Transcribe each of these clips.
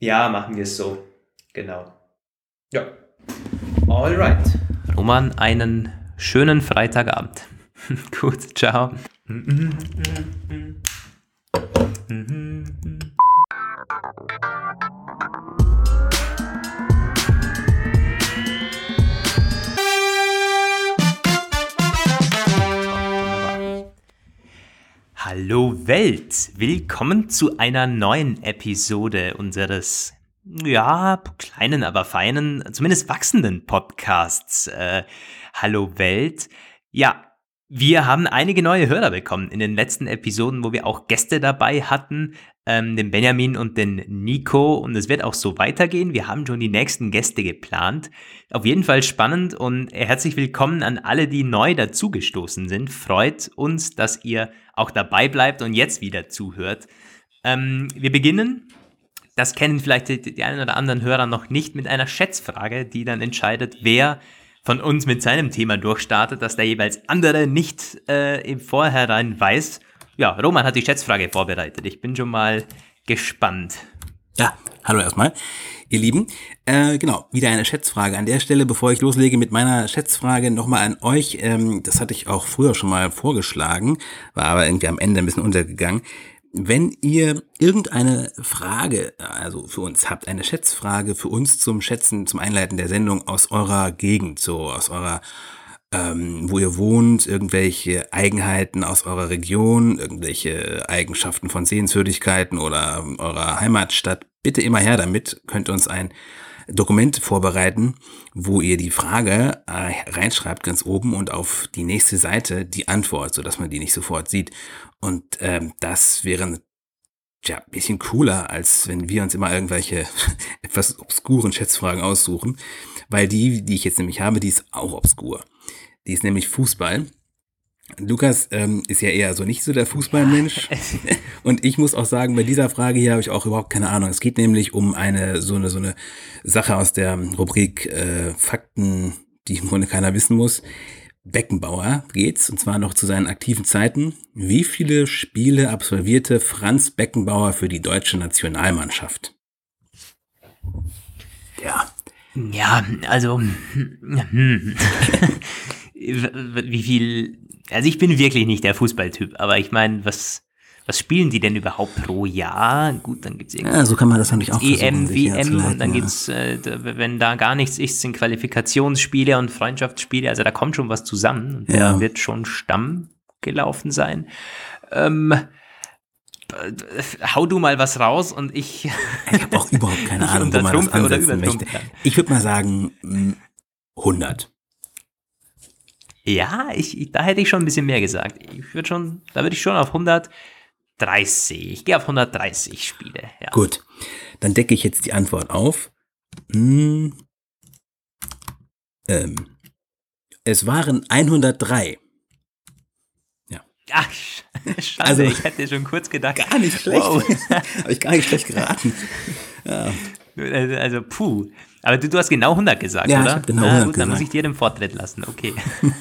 Ja, machen wir es so. Genau. Ja. Alright. Roman, einen schönen Freitagabend. Gut, ciao. Hallo Welt, willkommen zu einer neuen Episode unseres, ja, kleinen, aber feinen, zumindest wachsenden Podcasts. Äh, Hallo Welt. Ja, wir haben einige neue Hörer bekommen in den letzten Episoden, wo wir auch Gäste dabei hatten, ähm, den Benjamin und den Nico. Und es wird auch so weitergehen. Wir haben schon die nächsten Gäste geplant. Auf jeden Fall spannend und herzlich willkommen an alle, die neu dazugestoßen sind. Freut uns, dass ihr auch dabei bleibt und jetzt wieder zuhört. Ähm, wir beginnen, das kennen vielleicht die, die einen oder anderen Hörer noch nicht, mit einer Schätzfrage, die dann entscheidet, wer von uns mit seinem Thema durchstartet, dass der jeweils andere nicht äh, im Vorhinein weiß. Ja, Roman hat die Schätzfrage vorbereitet. Ich bin schon mal gespannt. Ja, hallo erstmal, ihr Lieben. Äh, genau, wieder eine Schätzfrage. An der Stelle, bevor ich loslege mit meiner Schätzfrage, nochmal an euch. Ähm, das hatte ich auch früher schon mal vorgeschlagen, war aber irgendwie am Ende ein bisschen untergegangen. Wenn ihr irgendeine Frage, also für uns habt, eine Schätzfrage für uns zum Schätzen, zum Einleiten der Sendung aus eurer Gegend, so aus eurer, ähm, wo ihr wohnt, irgendwelche Eigenheiten aus eurer Region, irgendwelche Eigenschaften von Sehenswürdigkeiten oder eurer Heimatstadt, bitte immer her damit, könnt uns ein Dokument vorbereiten, wo ihr die Frage äh, reinschreibt ganz oben und auf die nächste Seite die Antwort, so dass man die nicht sofort sieht. Und ähm, das wäre ja ein bisschen cooler, als wenn wir uns immer irgendwelche etwas obskuren Schätzfragen aussuchen, weil die, die ich jetzt nämlich habe, die ist auch obskur. Die ist nämlich Fußball. Lukas ähm, ist ja eher so nicht so der Fußballmensch. Und ich muss auch sagen, bei dieser Frage hier habe ich auch überhaupt keine Ahnung. Es geht nämlich um eine so eine so eine Sache aus der Rubrik äh, Fakten, die im Grunde keiner wissen muss. Beckenbauer geht's, und zwar noch zu seinen aktiven Zeiten. Wie viele Spiele absolvierte Franz Beckenbauer für die deutsche Nationalmannschaft? Ja. Ja, also, hm. wie viel also ich bin wirklich nicht der Fußballtyp, aber ich meine, was, was spielen die denn überhaupt pro Jahr? Gut, dann gibt's irgendwie. Ja, so kann man das natürlich auch EM, WM und dann ja. gibt's, äh, wenn da gar nichts ist, sind Qualifikationsspiele und Freundschaftsspiele. Also da kommt schon was zusammen und ja. da wird schon Stamm gelaufen sein. Ähm, hau du mal was raus und ich. ich habe auch überhaupt keine Ahnung, wo man das ansetzen möchte. Ich würde mal sagen 100. Ja, ich, da hätte ich schon ein bisschen mehr gesagt. Ich würde schon, da würde ich schon auf 130. Ich gehe auf 130 Spiele. Ja. Gut, dann decke ich jetzt die Antwort auf. Hm. Ähm. Es waren 103. Ja. Ach, schade, also, ich hätte schon kurz gedacht. Gar nicht schlecht. Wow. Habe ich gar nicht schlecht geraten. Ja. Also, puh. Aber du, du hast genau 100 gesagt, ja, oder? Ich genau 100 gut, gesagt. dann muss ich dir den Vortritt lassen. Okay.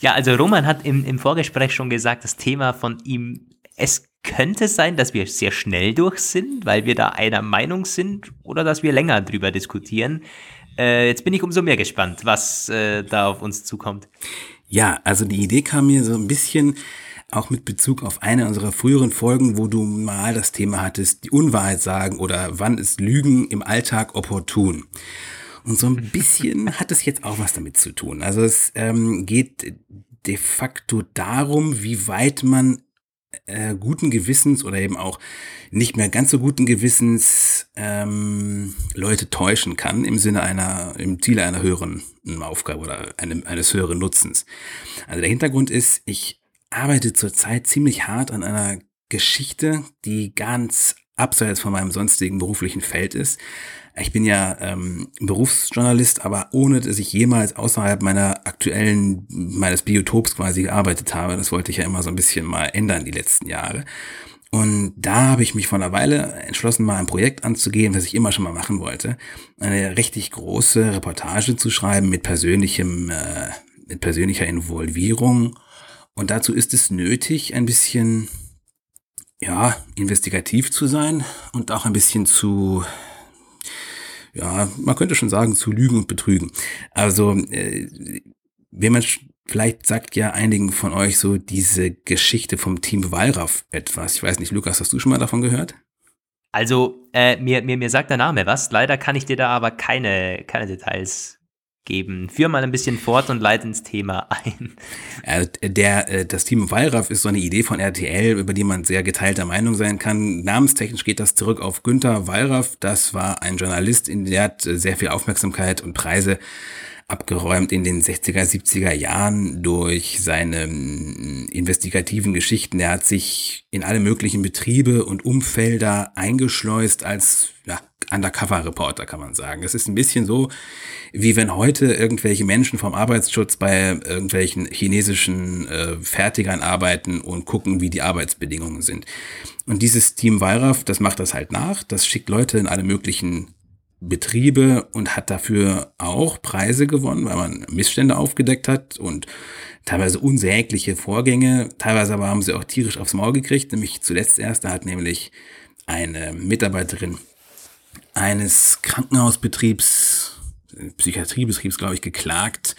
ja, also Roman hat im, im Vorgespräch schon gesagt, das Thema von ihm, es könnte sein, dass wir sehr schnell durch sind, weil wir da einer Meinung sind oder dass wir länger drüber diskutieren. Äh, jetzt bin ich umso mehr gespannt, was äh, da auf uns zukommt. Ja, also die Idee kam mir so ein bisschen auch mit Bezug auf eine unserer früheren Folgen, wo du mal das Thema hattest, die Unwahrheit sagen oder wann ist Lügen im Alltag opportun. Und so ein bisschen hat es jetzt auch was damit zu tun. Also es ähm, geht de facto darum, wie weit man äh, guten Gewissens oder eben auch nicht mehr ganz so guten Gewissens ähm, Leute täuschen kann im Sinne einer, im Ziele einer höheren Aufgabe oder einem, eines höheren Nutzens. Also der Hintergrund ist, ich arbeite zurzeit ziemlich hart an einer Geschichte, die ganz abseits von meinem sonstigen beruflichen Feld ist. Ich bin ja ähm, Berufsjournalist, aber ohne dass ich jemals außerhalb meiner aktuellen, meines Biotops quasi gearbeitet habe. Das wollte ich ja immer so ein bisschen mal ändern die letzten Jahre. Und da habe ich mich vor einer Weile entschlossen, mal ein Projekt anzugehen, was ich immer schon mal machen wollte. Eine richtig große Reportage zu schreiben mit persönlichem, äh, mit persönlicher Involvierung und dazu ist es nötig, ein bisschen ja, investigativ zu sein und auch ein bisschen zu, ja, man könnte schon sagen, zu lügen und betrügen. Also, äh, wenn man vielleicht sagt ja einigen von euch so diese Geschichte vom Team Wallraff etwas. Ich weiß nicht, Lukas, hast du schon mal davon gehört? Also, äh, mir, mir, mir sagt der Name was. Leider kann ich dir da aber keine, keine Details geben. Führ mal ein bisschen fort und leite ins Thema ein. Äh, der, äh, das Team Wallraff ist so eine Idee von RTL, über die man sehr geteilter Meinung sein kann. Namenstechnisch geht das zurück auf Günther Wallraff. Das war ein Journalist, der hat sehr viel Aufmerksamkeit und Preise abgeräumt in den 60er, 70er Jahren durch seine mm, investigativen Geschichten. Er hat sich in alle möglichen Betriebe und Umfelder eingeschleust als ja, Undercover-Reporter, kann man sagen. Es ist ein bisschen so, wie wenn heute irgendwelche Menschen vom Arbeitsschutz bei irgendwelchen chinesischen äh, Fertigern arbeiten und gucken, wie die Arbeitsbedingungen sind. Und dieses Team Wallraff, das macht das halt nach. Das schickt Leute in alle möglichen Betriebe und hat dafür auch Preise gewonnen, weil man Missstände aufgedeckt hat und teilweise unsägliche Vorgänge. Teilweise aber haben sie auch tierisch aufs Maul gekriegt, nämlich zuletzt erst, da hat nämlich eine Mitarbeiterin eines Krankenhausbetriebs, Psychiatriebetriebs, glaube ich, geklagt,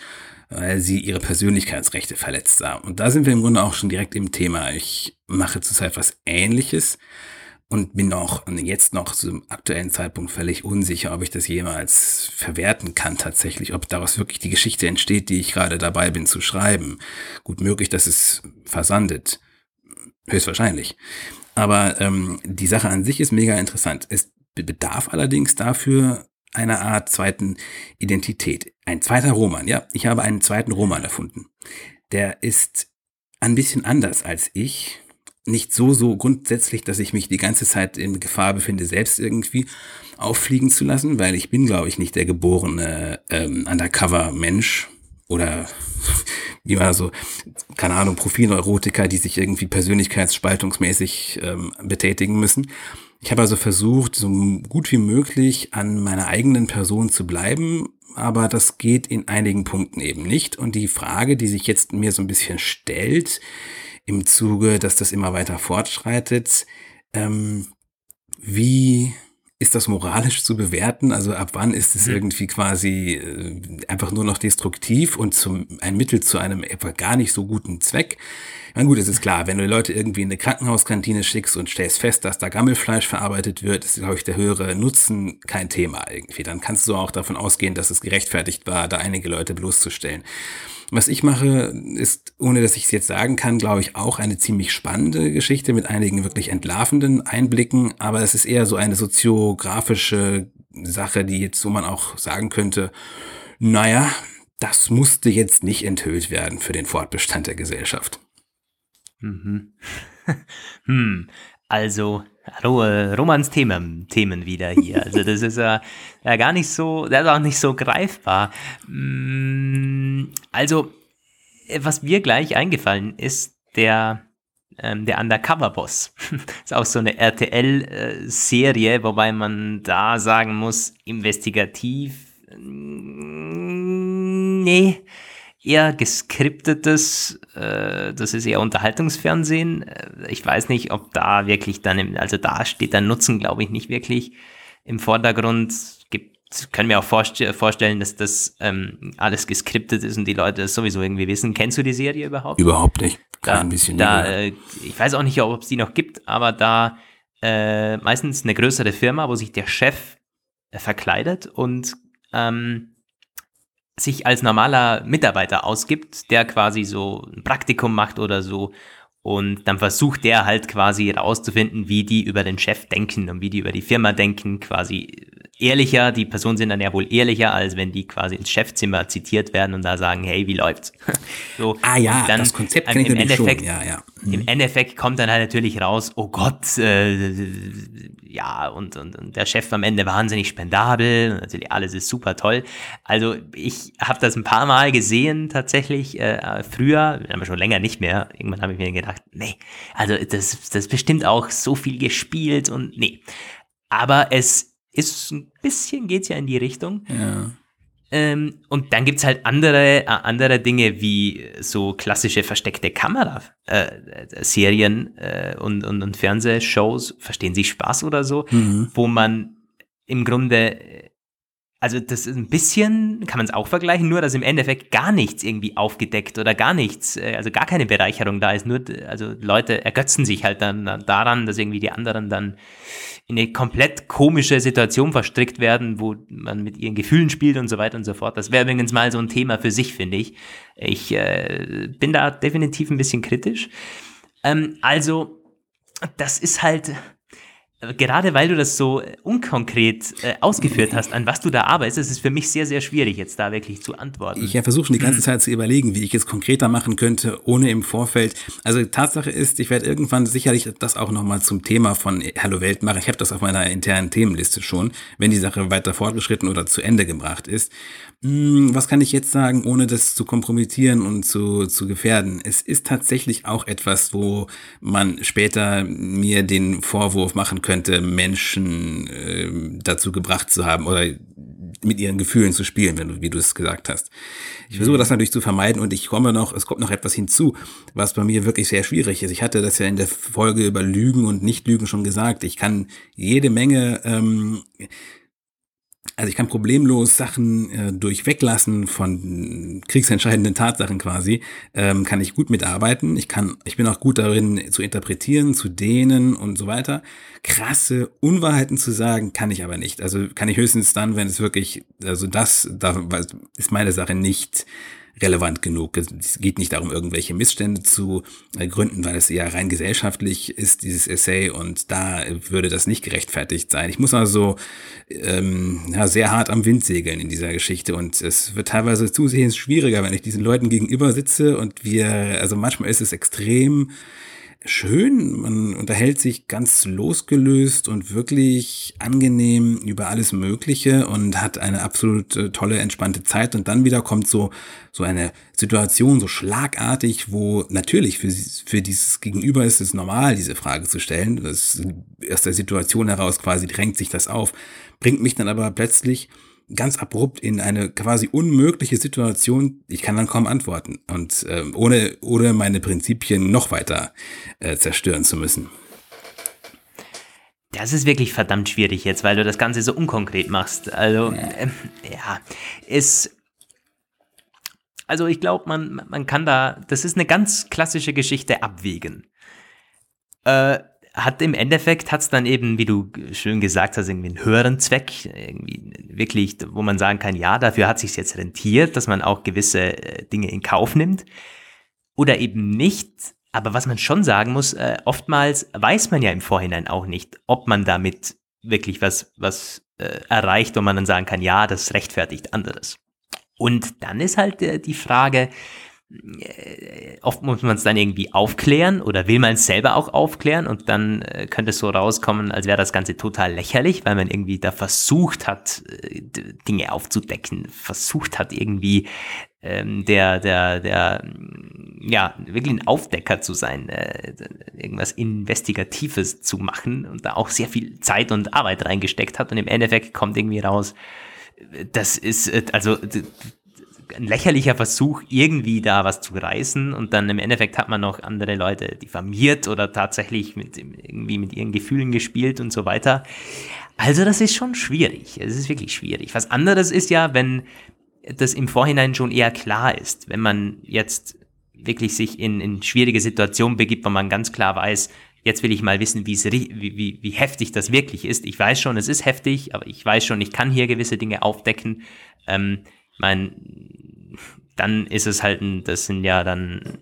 weil sie ihre Persönlichkeitsrechte verletzt sah. Und da sind wir im Grunde auch schon direkt im Thema. Ich mache zurzeit was Ähnliches und bin auch jetzt noch zum aktuellen Zeitpunkt völlig unsicher, ob ich das jemals verwerten kann tatsächlich, ob daraus wirklich die Geschichte entsteht, die ich gerade dabei bin zu schreiben. Gut möglich, dass es versandet. Höchstwahrscheinlich. Aber ähm, die Sache an sich ist mega interessant. Es bedarf allerdings dafür einer Art zweiten Identität. Ein zweiter Roman, ja. Ich habe einen zweiten Roman erfunden. Der ist ein bisschen anders als ich nicht so, so grundsätzlich, dass ich mich die ganze Zeit in Gefahr befinde, selbst irgendwie auffliegen zu lassen, weil ich bin, glaube ich, nicht der geborene ähm, Undercover-Mensch oder wie man so, keine Ahnung, Profilneurotiker, die sich irgendwie persönlichkeitsspaltungsmäßig ähm, betätigen müssen. Ich habe also versucht, so gut wie möglich an meiner eigenen Person zu bleiben, aber das geht in einigen Punkten eben nicht. Und die Frage, die sich jetzt mir so ein bisschen stellt, im Zuge, dass das immer weiter fortschreitet. Ähm, wie ist das moralisch zu bewerten? Also ab wann ist es mhm. irgendwie quasi äh, einfach nur noch destruktiv und zum, ein Mittel zu einem etwa gar nicht so guten Zweck? Na gut, es ist klar, wenn du Leute irgendwie in eine Krankenhauskantine schickst und stellst fest, dass da Gammelfleisch verarbeitet wird, ist, glaube ich, der höhere Nutzen kein Thema irgendwie. Dann kannst du auch davon ausgehen, dass es gerechtfertigt war, da einige Leute bloßzustellen. Was ich mache, ist, ohne dass ich es jetzt sagen kann, glaube ich, auch eine ziemlich spannende Geschichte mit einigen wirklich entlarvenden Einblicken, aber es ist eher so eine soziografische Sache, die jetzt, so man auch sagen könnte, naja, das musste jetzt nicht enthüllt werden für den Fortbestand der Gesellschaft. Mhm. hm, also Romans Themen, Themen wieder hier. Also das ist ja, ja gar nicht so, das ist auch nicht so greifbar. Mm, also, was mir gleich eingefallen ist, der, ähm, der Undercover-Boss. ist auch so eine RTL-Serie, wobei man da sagen muss, investigativ, mm, nee, eher geskriptetes, äh, das ist eher Unterhaltungsfernsehen. Äh, ich weiß nicht, ob da wirklich dann, im, also da steht der Nutzen, glaube ich, nicht wirklich im Vordergrund. Gibt, können wir auch vorst vorstellen, dass das ähm, alles geskriptet ist und die Leute das sowieso irgendwie wissen. Kennst du die Serie überhaupt? Überhaupt nicht. Kein da, bisschen. Da, äh, ich weiß auch nicht, ob es die noch gibt, aber da äh, meistens eine größere Firma, wo sich der Chef äh, verkleidet und ähm, sich als normaler Mitarbeiter ausgibt, der quasi so ein Praktikum macht oder so. Und dann versucht der halt quasi rauszufinden, wie die über den Chef denken und wie die über die Firma denken, quasi ehrlicher. Die Personen sind dann ja wohl ehrlicher, als wenn die quasi ins Chefzimmer zitiert werden und da sagen, hey, wie läuft's? so, ah ja, dann, das Konzept klingt im Endeffekt, schon. Ja, ja. Mhm. Im Endeffekt kommt dann halt natürlich raus, oh Gott, äh, ja, und, und, und der Chef am Ende wahnsinnig spendabel, natürlich alles ist super toll. Also ich habe das ein paar Mal gesehen tatsächlich, äh, früher, aber schon länger nicht mehr. Irgendwann habe ich mir gedacht, nee, also das, das ist bestimmt auch so viel gespielt und nee. Aber es ist ein bisschen, geht's ja in die Richtung. Ja. Ähm, und dann gibt's halt andere, äh, andere Dinge wie so klassische versteckte Kamera-Serien äh, äh, und, und, und Fernsehshows, verstehen Sie Spaß oder so, mhm. wo man im Grunde also das ist ein bisschen, kann man es auch vergleichen, nur dass im Endeffekt gar nichts irgendwie aufgedeckt oder gar nichts, äh, also gar keine Bereicherung da ist. Nur, also Leute ergötzen sich halt dann daran, dass irgendwie die anderen dann in eine komplett komische Situation verstrickt werden, wo man mit ihren Gefühlen spielt und so weiter und so fort. Das wäre übrigens mal so ein Thema für sich, finde ich. Ich äh, bin da definitiv ein bisschen kritisch. Ähm, also, das ist halt, gerade weil du das so unkonkret äh, ausgeführt hast, an was du da arbeitest, ist es für mich sehr, sehr schwierig, jetzt da wirklich zu antworten. Ich ja, versuche schon die ganze hm. Zeit zu überlegen, wie ich es konkreter machen könnte, ohne im Vorfeld. Also Tatsache ist, ich werde irgendwann sicherlich das auch nochmal zum Thema von Hallo Welt machen. Ich habe das auf meiner internen Themenliste schon, wenn die Sache weiter fortgeschritten oder zu Ende gebracht ist. Hm, was kann ich jetzt sagen, ohne das zu kompromittieren und zu, zu gefährden? Es ist tatsächlich auch etwas, wo man später mir den Vorwurf machen könnte, Menschen äh, dazu gebracht zu haben oder mit ihren Gefühlen zu spielen, wenn du, wie du es gesagt hast. Ich versuche das natürlich zu vermeiden und ich komme noch, es kommt noch etwas hinzu, was bei mir wirklich sehr schwierig ist. Ich hatte das ja in der Folge über Lügen und Nicht-Lügen schon gesagt. Ich kann jede Menge ähm, also ich kann problemlos Sachen äh, durch Weglassen von kriegsentscheidenden Tatsachen quasi, ähm, kann ich gut mitarbeiten. Ich kann, ich bin auch gut darin zu interpretieren, zu dehnen und so weiter. Krasse Unwahrheiten zu sagen, kann ich aber nicht. Also kann ich höchstens dann, wenn es wirklich, also das, da ist meine Sache nicht relevant genug. Es geht nicht darum, irgendwelche Missstände zu äh, gründen, weil es eher rein gesellschaftlich ist, dieses Essay, und da würde das nicht gerechtfertigt sein. Ich muss also ähm, ja, sehr hart am Wind segeln in dieser Geschichte und es wird teilweise zusehends schwieriger, wenn ich diesen Leuten gegenüber sitze und wir, also manchmal ist es extrem schön. Man unterhält sich ganz losgelöst und wirklich angenehm über alles Mögliche und hat eine absolut äh, tolle, entspannte Zeit. Und dann wieder kommt so, so eine Situation, so schlagartig, wo natürlich für, für dieses Gegenüber ist es normal, diese Frage zu stellen. Das, aus der Situation heraus quasi drängt sich das auf, bringt mich dann aber plötzlich ganz abrupt in eine quasi unmögliche Situation. Ich kann dann kaum antworten und äh, ohne, ohne meine Prinzipien noch weiter äh, zerstören zu müssen. Das ist wirklich verdammt schwierig jetzt, weil du das Ganze so unkonkret machst. Also, äh, ja, ist. Also, ich glaube, man, man kann da. Das ist eine ganz klassische Geschichte abwägen. Äh, hat im Endeffekt hat's dann eben, wie du schön gesagt hast, irgendwie einen höheren Zweck, irgendwie wirklich, wo man sagen kann, ja, dafür hat sich's jetzt rentiert, dass man auch gewisse äh, Dinge in Kauf nimmt oder eben nicht. Aber was man schon sagen muss, äh, oftmals weiß man ja im Vorhinein auch nicht, ob man damit wirklich was, was äh, erreicht, wo man dann sagen kann, ja, das rechtfertigt anderes. Und dann ist halt äh, die Frage, oft muss man es dann irgendwie aufklären oder will man es selber auch aufklären und dann äh, könnte es so rauskommen, als wäre das Ganze total lächerlich, weil man irgendwie da versucht hat, äh, Dinge aufzudecken, versucht hat irgendwie ähm, der, der, der, ja, wirklich ein Aufdecker zu sein, äh, irgendwas Investigatives zu machen und da auch sehr viel Zeit und Arbeit reingesteckt hat und im Endeffekt kommt irgendwie raus, das ist, also ein lächerlicher Versuch, irgendwie da was zu reißen und dann im Endeffekt hat man noch andere Leute diffamiert oder tatsächlich mit, irgendwie mit ihren Gefühlen gespielt und so weiter. Also das ist schon schwierig. Es ist wirklich schwierig. Was anderes ist ja, wenn das im Vorhinein schon eher klar ist, wenn man jetzt wirklich sich in, in schwierige Situationen begibt, wo man ganz klar weiß, jetzt will ich mal wissen, wie, wie, wie heftig das wirklich ist. Ich weiß schon, es ist heftig, aber ich weiß schon, ich kann hier gewisse Dinge aufdecken. Ähm, mein, dann ist es halt, ein, das sind ja dann,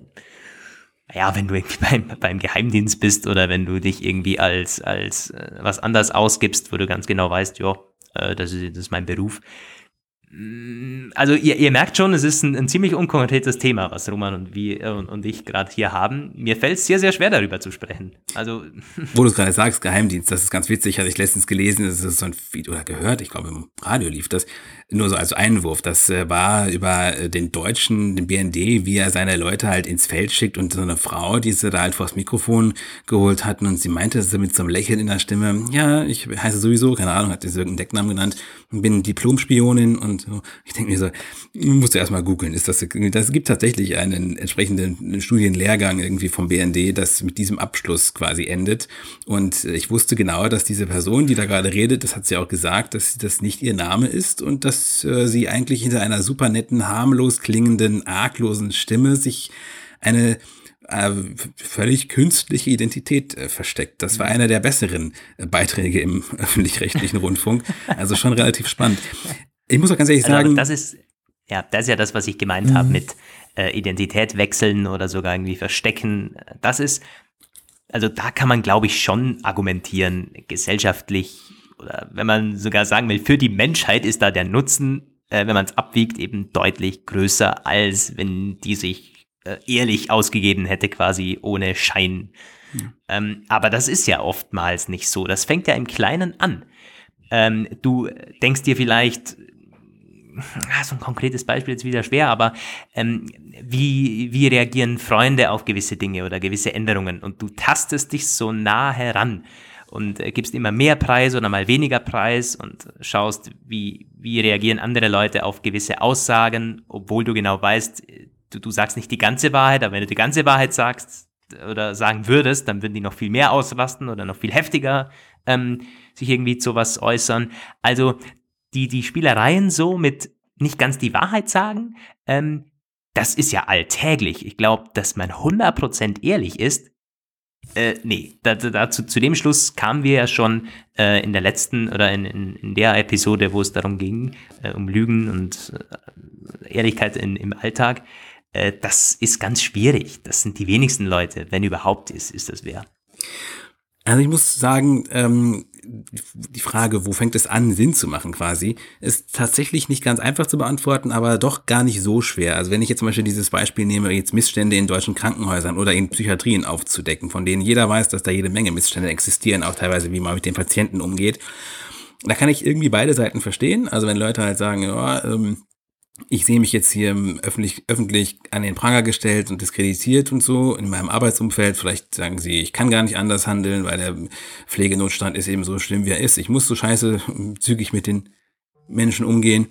ja, wenn du irgendwie beim, beim Geheimdienst bist oder wenn du dich irgendwie als, als äh, was anders ausgibst, wo du ganz genau weißt, ja, äh, das, ist, das ist mein Beruf, Mm, also ihr, ihr, merkt schon, es ist ein, ein, ziemlich unkonkretes Thema, was Roman und, wie, äh, und, und ich gerade hier haben. Mir fällt es sehr, sehr schwer, darüber zu sprechen. Also Wo du es gerade sagst, Geheimdienst, das ist ganz witzig, hatte ich letztens gelesen, das ist so ein Video oder gehört, ich glaube im Radio lief das, nur so als Einwurf. Das äh, war über äh, den Deutschen, den BND, wie er seine Leute halt ins Feld schickt und so eine Frau, die sie da halt vors Mikrofon geholt hatten und sie meinte sie mit so einem Lächeln in der Stimme, ja, ich heiße sowieso, keine Ahnung, hat sie irgendeinen Decknamen genannt, bin Diplomspionin und und so. Ich denke mir so, musst du erstmal googeln. Ist das, das gibt tatsächlich einen entsprechenden Studienlehrgang irgendwie vom BND, das mit diesem Abschluss quasi endet. Und ich wusste genau, dass diese Person, die da gerade redet, das hat sie auch gesagt, dass das nicht ihr Name ist und dass äh, sie eigentlich hinter einer super netten, harmlos klingenden, arglosen Stimme sich eine äh, völlig künstliche Identität äh, versteckt. Das war einer der besseren äh, Beiträge im öffentlich-rechtlichen Rundfunk. Also schon relativ spannend. Ich muss auch ganz ehrlich also, sagen. Das ist, ja, das ist ja das, was ich gemeint mhm. habe mit äh, Identität wechseln oder sogar irgendwie verstecken. Das ist, also da kann man, glaube ich, schon argumentieren, gesellschaftlich oder wenn man sogar sagen will, für die Menschheit ist da der Nutzen, äh, wenn man es abwiegt, eben deutlich größer, als wenn die sich äh, ehrlich ausgegeben hätte, quasi ohne Schein. Ja. Ähm, aber das ist ja oftmals nicht so. Das fängt ja im Kleinen an. Ähm, du denkst dir vielleicht, ah, so ein konkretes Beispiel ist wieder schwer, aber ähm, wie, wie reagieren Freunde auf gewisse Dinge oder gewisse Änderungen? Und du tastest dich so nah heran und äh, gibst immer mehr Preis oder mal weniger Preis und schaust, wie, wie reagieren andere Leute auf gewisse Aussagen, obwohl du genau weißt, du, du sagst nicht die ganze Wahrheit, aber wenn du die ganze Wahrheit sagst oder sagen würdest, dann würden die noch viel mehr ausrasten oder noch viel heftiger ähm, sich irgendwie zu was äußern. Also die, die Spielereien so mit nicht ganz die Wahrheit sagen, ähm, das ist ja alltäglich. Ich glaube, dass man 100% ehrlich ist, äh, nee, dazu, zu dem Schluss kamen wir ja schon äh, in der letzten oder in, in, in, der Episode, wo es darum ging, äh, um Lügen und äh, Ehrlichkeit in, im Alltag. Äh, das ist ganz schwierig. Das sind die wenigsten Leute, wenn überhaupt ist, ist das wer. Also ich muss sagen, ähm, die Frage, wo fängt es an, Sinn zu machen quasi, ist tatsächlich nicht ganz einfach zu beantworten, aber doch gar nicht so schwer. Also wenn ich jetzt zum Beispiel dieses Beispiel nehme, jetzt Missstände in deutschen Krankenhäusern oder in Psychiatrien aufzudecken, von denen jeder weiß, dass da jede Menge Missstände existieren, auch teilweise wie man mit den Patienten umgeht, da kann ich irgendwie beide Seiten verstehen. Also wenn Leute halt sagen, ja, ähm, ich sehe mich jetzt hier öffentlich, öffentlich an den Pranger gestellt und diskreditiert und so in meinem Arbeitsumfeld. Vielleicht sagen sie, ich kann gar nicht anders handeln, weil der Pflegenotstand ist eben so schlimm, wie er ist. Ich muss so scheiße zügig mit den Menschen umgehen.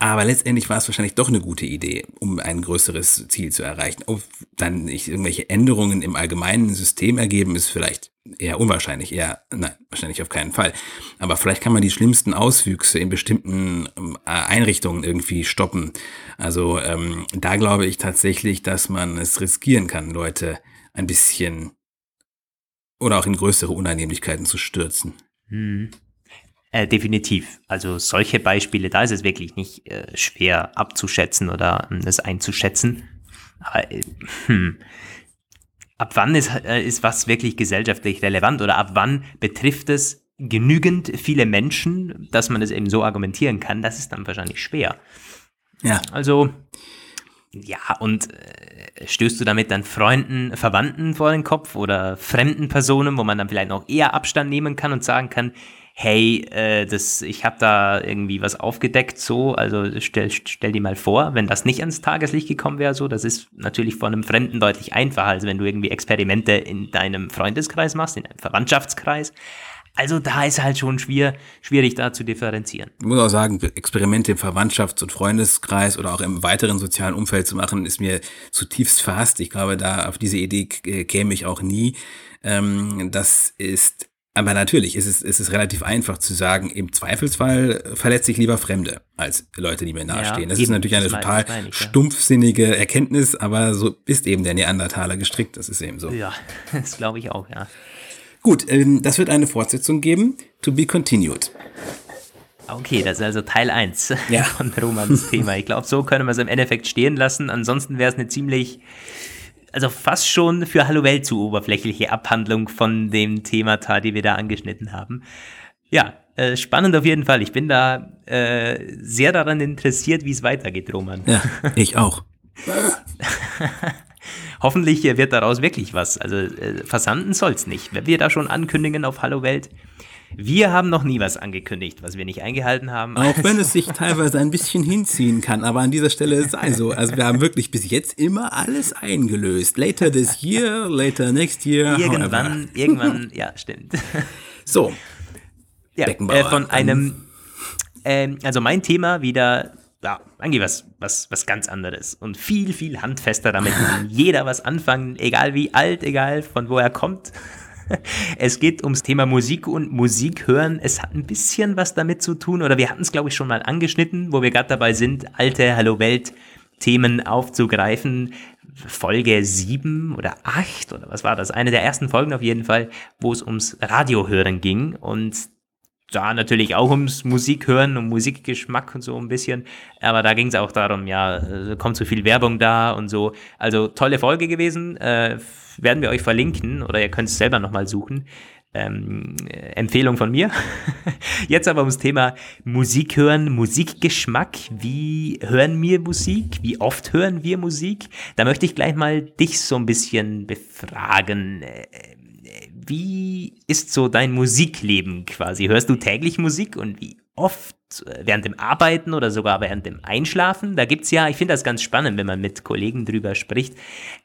Aber letztendlich war es wahrscheinlich doch eine gute Idee, um ein größeres Ziel zu erreichen. Ob dann nicht irgendwelche Änderungen im allgemeinen System ergeben, ist vielleicht eher unwahrscheinlich, eher, nein, wahrscheinlich auf keinen Fall. Aber vielleicht kann man die schlimmsten Auswüchse in bestimmten ähm, Einrichtungen irgendwie stoppen. Also ähm, da glaube ich tatsächlich, dass man es riskieren kann, Leute ein bisschen oder auch in größere Unannehmlichkeiten zu stürzen. Hm. Äh, definitiv. Also solche Beispiele, da ist es wirklich nicht äh, schwer abzuschätzen oder äh, es einzuschätzen. Aber äh, hm, ab wann ist, äh, ist was wirklich gesellschaftlich relevant oder ab wann betrifft es genügend viele Menschen, dass man es eben so argumentieren kann, das ist dann wahrscheinlich schwer. Ja. Also, ja, und äh, stößt du damit dann Freunden, Verwandten vor den Kopf oder fremden Personen, wo man dann vielleicht noch eher Abstand nehmen kann und sagen kann, hey, äh, das, ich habe da irgendwie was aufgedeckt, so, also stell, stell dir mal vor, wenn das nicht ans Tageslicht gekommen wäre, so, das ist natürlich von einem Fremden deutlich einfacher, als wenn du irgendwie Experimente in deinem Freundeskreis machst, in einem Verwandtschaftskreis. Also da ist halt schon schwer, schwierig da zu differenzieren. Ich muss auch sagen, Experimente im Verwandtschafts- und Freundeskreis oder auch im weiteren sozialen Umfeld zu machen, ist mir zutiefst fast. Ich glaube, da auf diese Idee käme ich auch nie. Ähm, das ist aber natürlich ist es, ist es relativ einfach zu sagen, im Zweifelsfall verletze ich lieber Fremde als Leute, die mir nahestehen. Ja, das eben, ist natürlich eine total ich, stumpfsinnige Erkenntnis, aber so ist eben der Neandertaler gestrickt. Das ist eben so. Ja, das glaube ich auch, ja. Gut, ähm, das wird eine Fortsetzung geben. To be continued. Okay, das ist also Teil 1 ja. von Romans Thema. Ich glaube, so können wir es im Endeffekt stehen lassen. Ansonsten wäre es eine ziemlich also fast schon für Hallo Welt zu oberflächliche Abhandlung von dem Themata, die wir da angeschnitten haben. Ja, äh, spannend auf jeden Fall. Ich bin da äh, sehr daran interessiert, wie es weitergeht, Roman. Ja, ich auch. Hoffentlich wird daraus wirklich was. Also äh, versanden es nicht. Wenn wir da schon ankündigen auf Hallo Welt, wir haben noch nie was angekündigt, was wir nicht eingehalten haben. Auch wenn es sich teilweise ein bisschen hinziehen kann, aber an dieser Stelle sei so. Also wir haben wirklich bis jetzt immer alles eingelöst. Later this year, later next year. Irgendwann, however. irgendwann, ja, stimmt. So. Ja, äh, von einem Ähm, also mein Thema wieder, ja, eigentlich was, was, was ganz anderes und viel, viel handfester. Damit kann jeder was anfangen, egal wie alt, egal von wo er kommt. Es geht ums Thema Musik und Musik hören. Es hat ein bisschen was damit zu tun, oder wir hatten es, glaube ich, schon mal angeschnitten, wo wir gerade dabei sind, alte Hallo Welt Themen aufzugreifen. Folge 7 oder 8 oder was war das? Eine der ersten Folgen auf jeden Fall, wo es ums Radiohören ging und da natürlich auch ums Musikhören, um Musikgeschmack und so ein bisschen. Aber da ging es auch darum, ja, äh, kommt so viel Werbung da und so. Also tolle Folge gewesen. Äh, werden wir euch verlinken oder ihr könnt es selber nochmal suchen. Ähm, Empfehlung von mir. Jetzt aber ums Thema Musik hören, Musikgeschmack. Wie hören wir Musik? Wie oft hören wir Musik? Da möchte ich gleich mal dich so ein bisschen befragen. Wie ist so dein Musikleben quasi? Hörst du täglich Musik und wie oft äh, während dem Arbeiten oder sogar während dem Einschlafen? Da gibt es ja, ich finde das ganz spannend, wenn man mit Kollegen drüber spricht,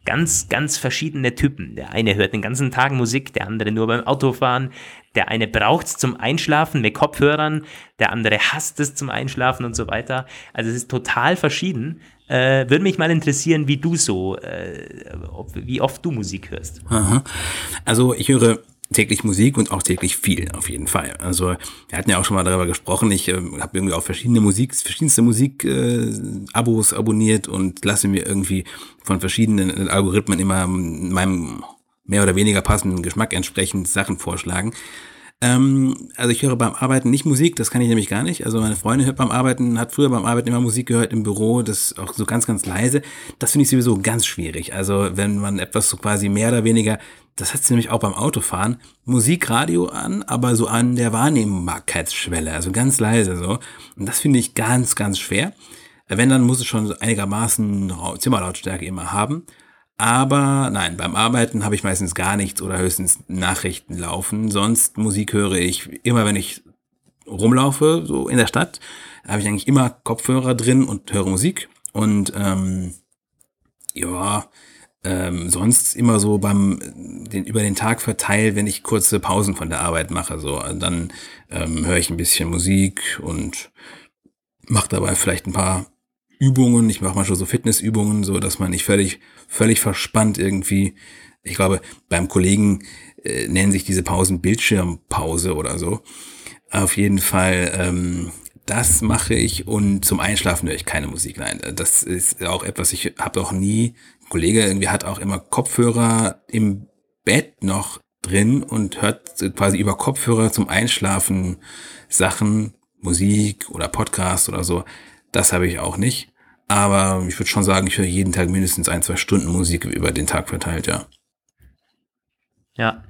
ganz, ganz verschiedene Typen. Der eine hört den ganzen Tag Musik, der andere nur beim Autofahren, der eine braucht es zum Einschlafen mit Kopfhörern, der andere hasst es zum Einschlafen und so weiter. Also es ist total verschieden. Äh, würde mich mal interessieren, wie du so, äh, ob, wie oft du Musik hörst. Aha. Also ich höre täglich Musik und auch täglich viel, auf jeden Fall. Also wir hatten ja auch schon mal darüber gesprochen. Ich äh, habe irgendwie auch verschiedene Musik, verschiedenste Musik-Abos äh, abonniert und lasse mir irgendwie von verschiedenen Algorithmen immer meinem mehr oder weniger passenden Geschmack entsprechend Sachen vorschlagen. Ähm, also ich höre beim Arbeiten nicht Musik, das kann ich nämlich gar nicht. Also meine Freundin hört beim Arbeiten, hat früher beim Arbeiten immer Musik gehört im Büro, das auch so ganz, ganz leise. Das finde ich sowieso ganz schwierig. Also wenn man etwas so quasi mehr oder weniger, das hat sie nämlich auch beim Autofahren, Musikradio an, aber so an der Wahrnehmbarkeitsschwelle, also ganz leise so. Und das finde ich ganz, ganz schwer. Wenn, dann muss es schon einigermaßen Zimmerlautstärke immer haben. Aber nein, beim Arbeiten habe ich meistens gar nichts oder höchstens Nachrichten laufen. Sonst Musik höre ich immer, wenn ich rumlaufe, so in der Stadt, habe ich eigentlich immer Kopfhörer drin und höre Musik. Und ähm, ja, ähm, sonst immer so beim den über den Tag verteilt, wenn ich kurze Pausen von der Arbeit mache, so dann ähm, höre ich ein bisschen Musik und mache dabei vielleicht ein paar Übungen. Ich mache manchmal so Fitnessübungen, so dass man nicht völlig, völlig verspannt irgendwie. Ich glaube, beim Kollegen äh, nennen sich diese Pausen Bildschirmpause oder so. Auf jeden Fall, ähm, das mache ich und zum Einschlafen höre ich keine Musik. Nein, das ist auch etwas, ich habe auch nie, ein Kollege irgendwie hat auch immer Kopfhörer im Bett noch drin und hört quasi über Kopfhörer zum Einschlafen Sachen, Musik oder Podcast oder so. Das habe ich auch nicht. Aber ich würde schon sagen, ich höre jeden Tag mindestens ein, zwei Stunden Musik über den Tag verteilt, ja. Ja,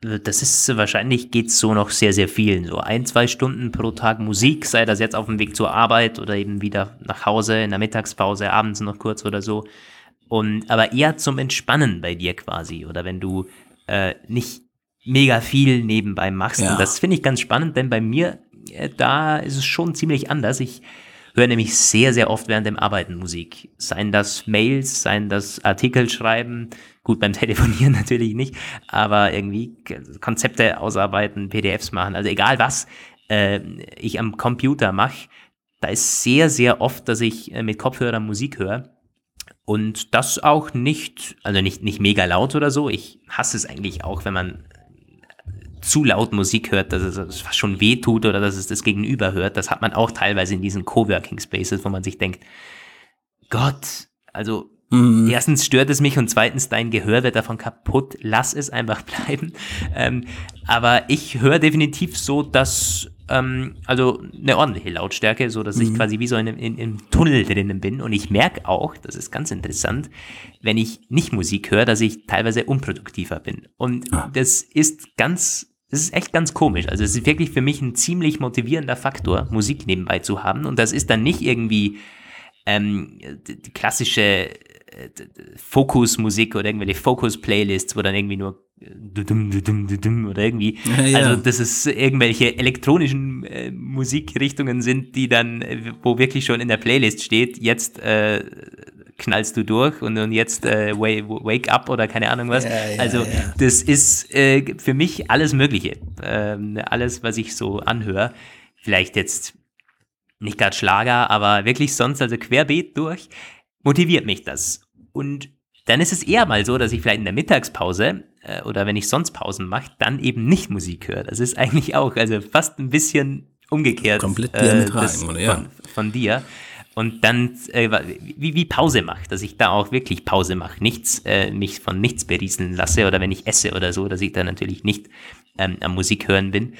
das ist wahrscheinlich geht so noch sehr, sehr vielen. So ein, zwei Stunden pro Tag Musik, sei das jetzt auf dem Weg zur Arbeit oder eben wieder nach Hause in der Mittagspause, abends noch kurz oder so. Und aber eher zum Entspannen bei dir quasi. Oder wenn du äh, nicht mega viel nebenbei machst. Ja. Und das finde ich ganz spannend, denn bei mir, äh, da ist es schon ziemlich anders. Ich höre nämlich sehr, sehr oft während dem Arbeiten Musik. Seien das Mails, seien das Artikel schreiben, gut beim Telefonieren natürlich nicht, aber irgendwie Konzepte ausarbeiten, PDFs machen, also egal was äh, ich am Computer mache, da ist sehr, sehr oft, dass ich äh, mit Kopfhörern Musik höre. Und das auch nicht, also nicht, nicht mega laut oder so. Ich hasse es eigentlich auch, wenn man zu laut Musik hört, dass es fast schon weh tut oder dass es das Gegenüber hört. Das hat man auch teilweise in diesen Coworking Spaces, wo man sich denkt, Gott, also mhm. erstens stört es mich und zweitens dein Gehör wird davon kaputt. Lass es einfach bleiben. Ähm, aber ich höre definitiv so, dass ähm, also eine ordentliche Lautstärke, so dass mhm. ich quasi wie so in, in, im Tunnel drinnen bin. Und ich merke auch, das ist ganz interessant, wenn ich nicht Musik höre, dass ich teilweise unproduktiver bin. Und ja. das ist ganz das ist echt ganz komisch. Also es ist wirklich für mich ein ziemlich motivierender Faktor, Musik nebenbei zu haben. Und das ist dann nicht irgendwie ähm, die klassische äh, Fokusmusik oder irgendwelche Fokus-Playlists, wo dann irgendwie nur oder irgendwie, ja, ja. also dass es irgendwelche elektronischen äh, Musikrichtungen sind, die dann, äh, wo wirklich schon in der Playlist steht, jetzt äh, knallst du durch und, und jetzt äh, wake, up oder keine Ahnung was. Ja, ja, also ja. das ist äh, für mich alles Mögliche. Ähm, alles, was ich so anhöre. Vielleicht jetzt nicht gerade Schlager, aber wirklich sonst, also querbeet durch, motiviert mich das. Und dann ist es eher mal so, dass ich vielleicht in der Mittagspause äh, oder wenn ich sonst Pausen mache, dann eben nicht Musik höre. Das ist eigentlich auch, also fast ein bisschen umgekehrt. Komplett diametral, äh, ja. von, von dir und dann äh, wie, wie Pause mache, dass ich da auch wirklich Pause mache, nichts, äh, mich von nichts berieseln lasse oder wenn ich esse oder so, dass ich da natürlich nicht ähm, am Musik hören bin.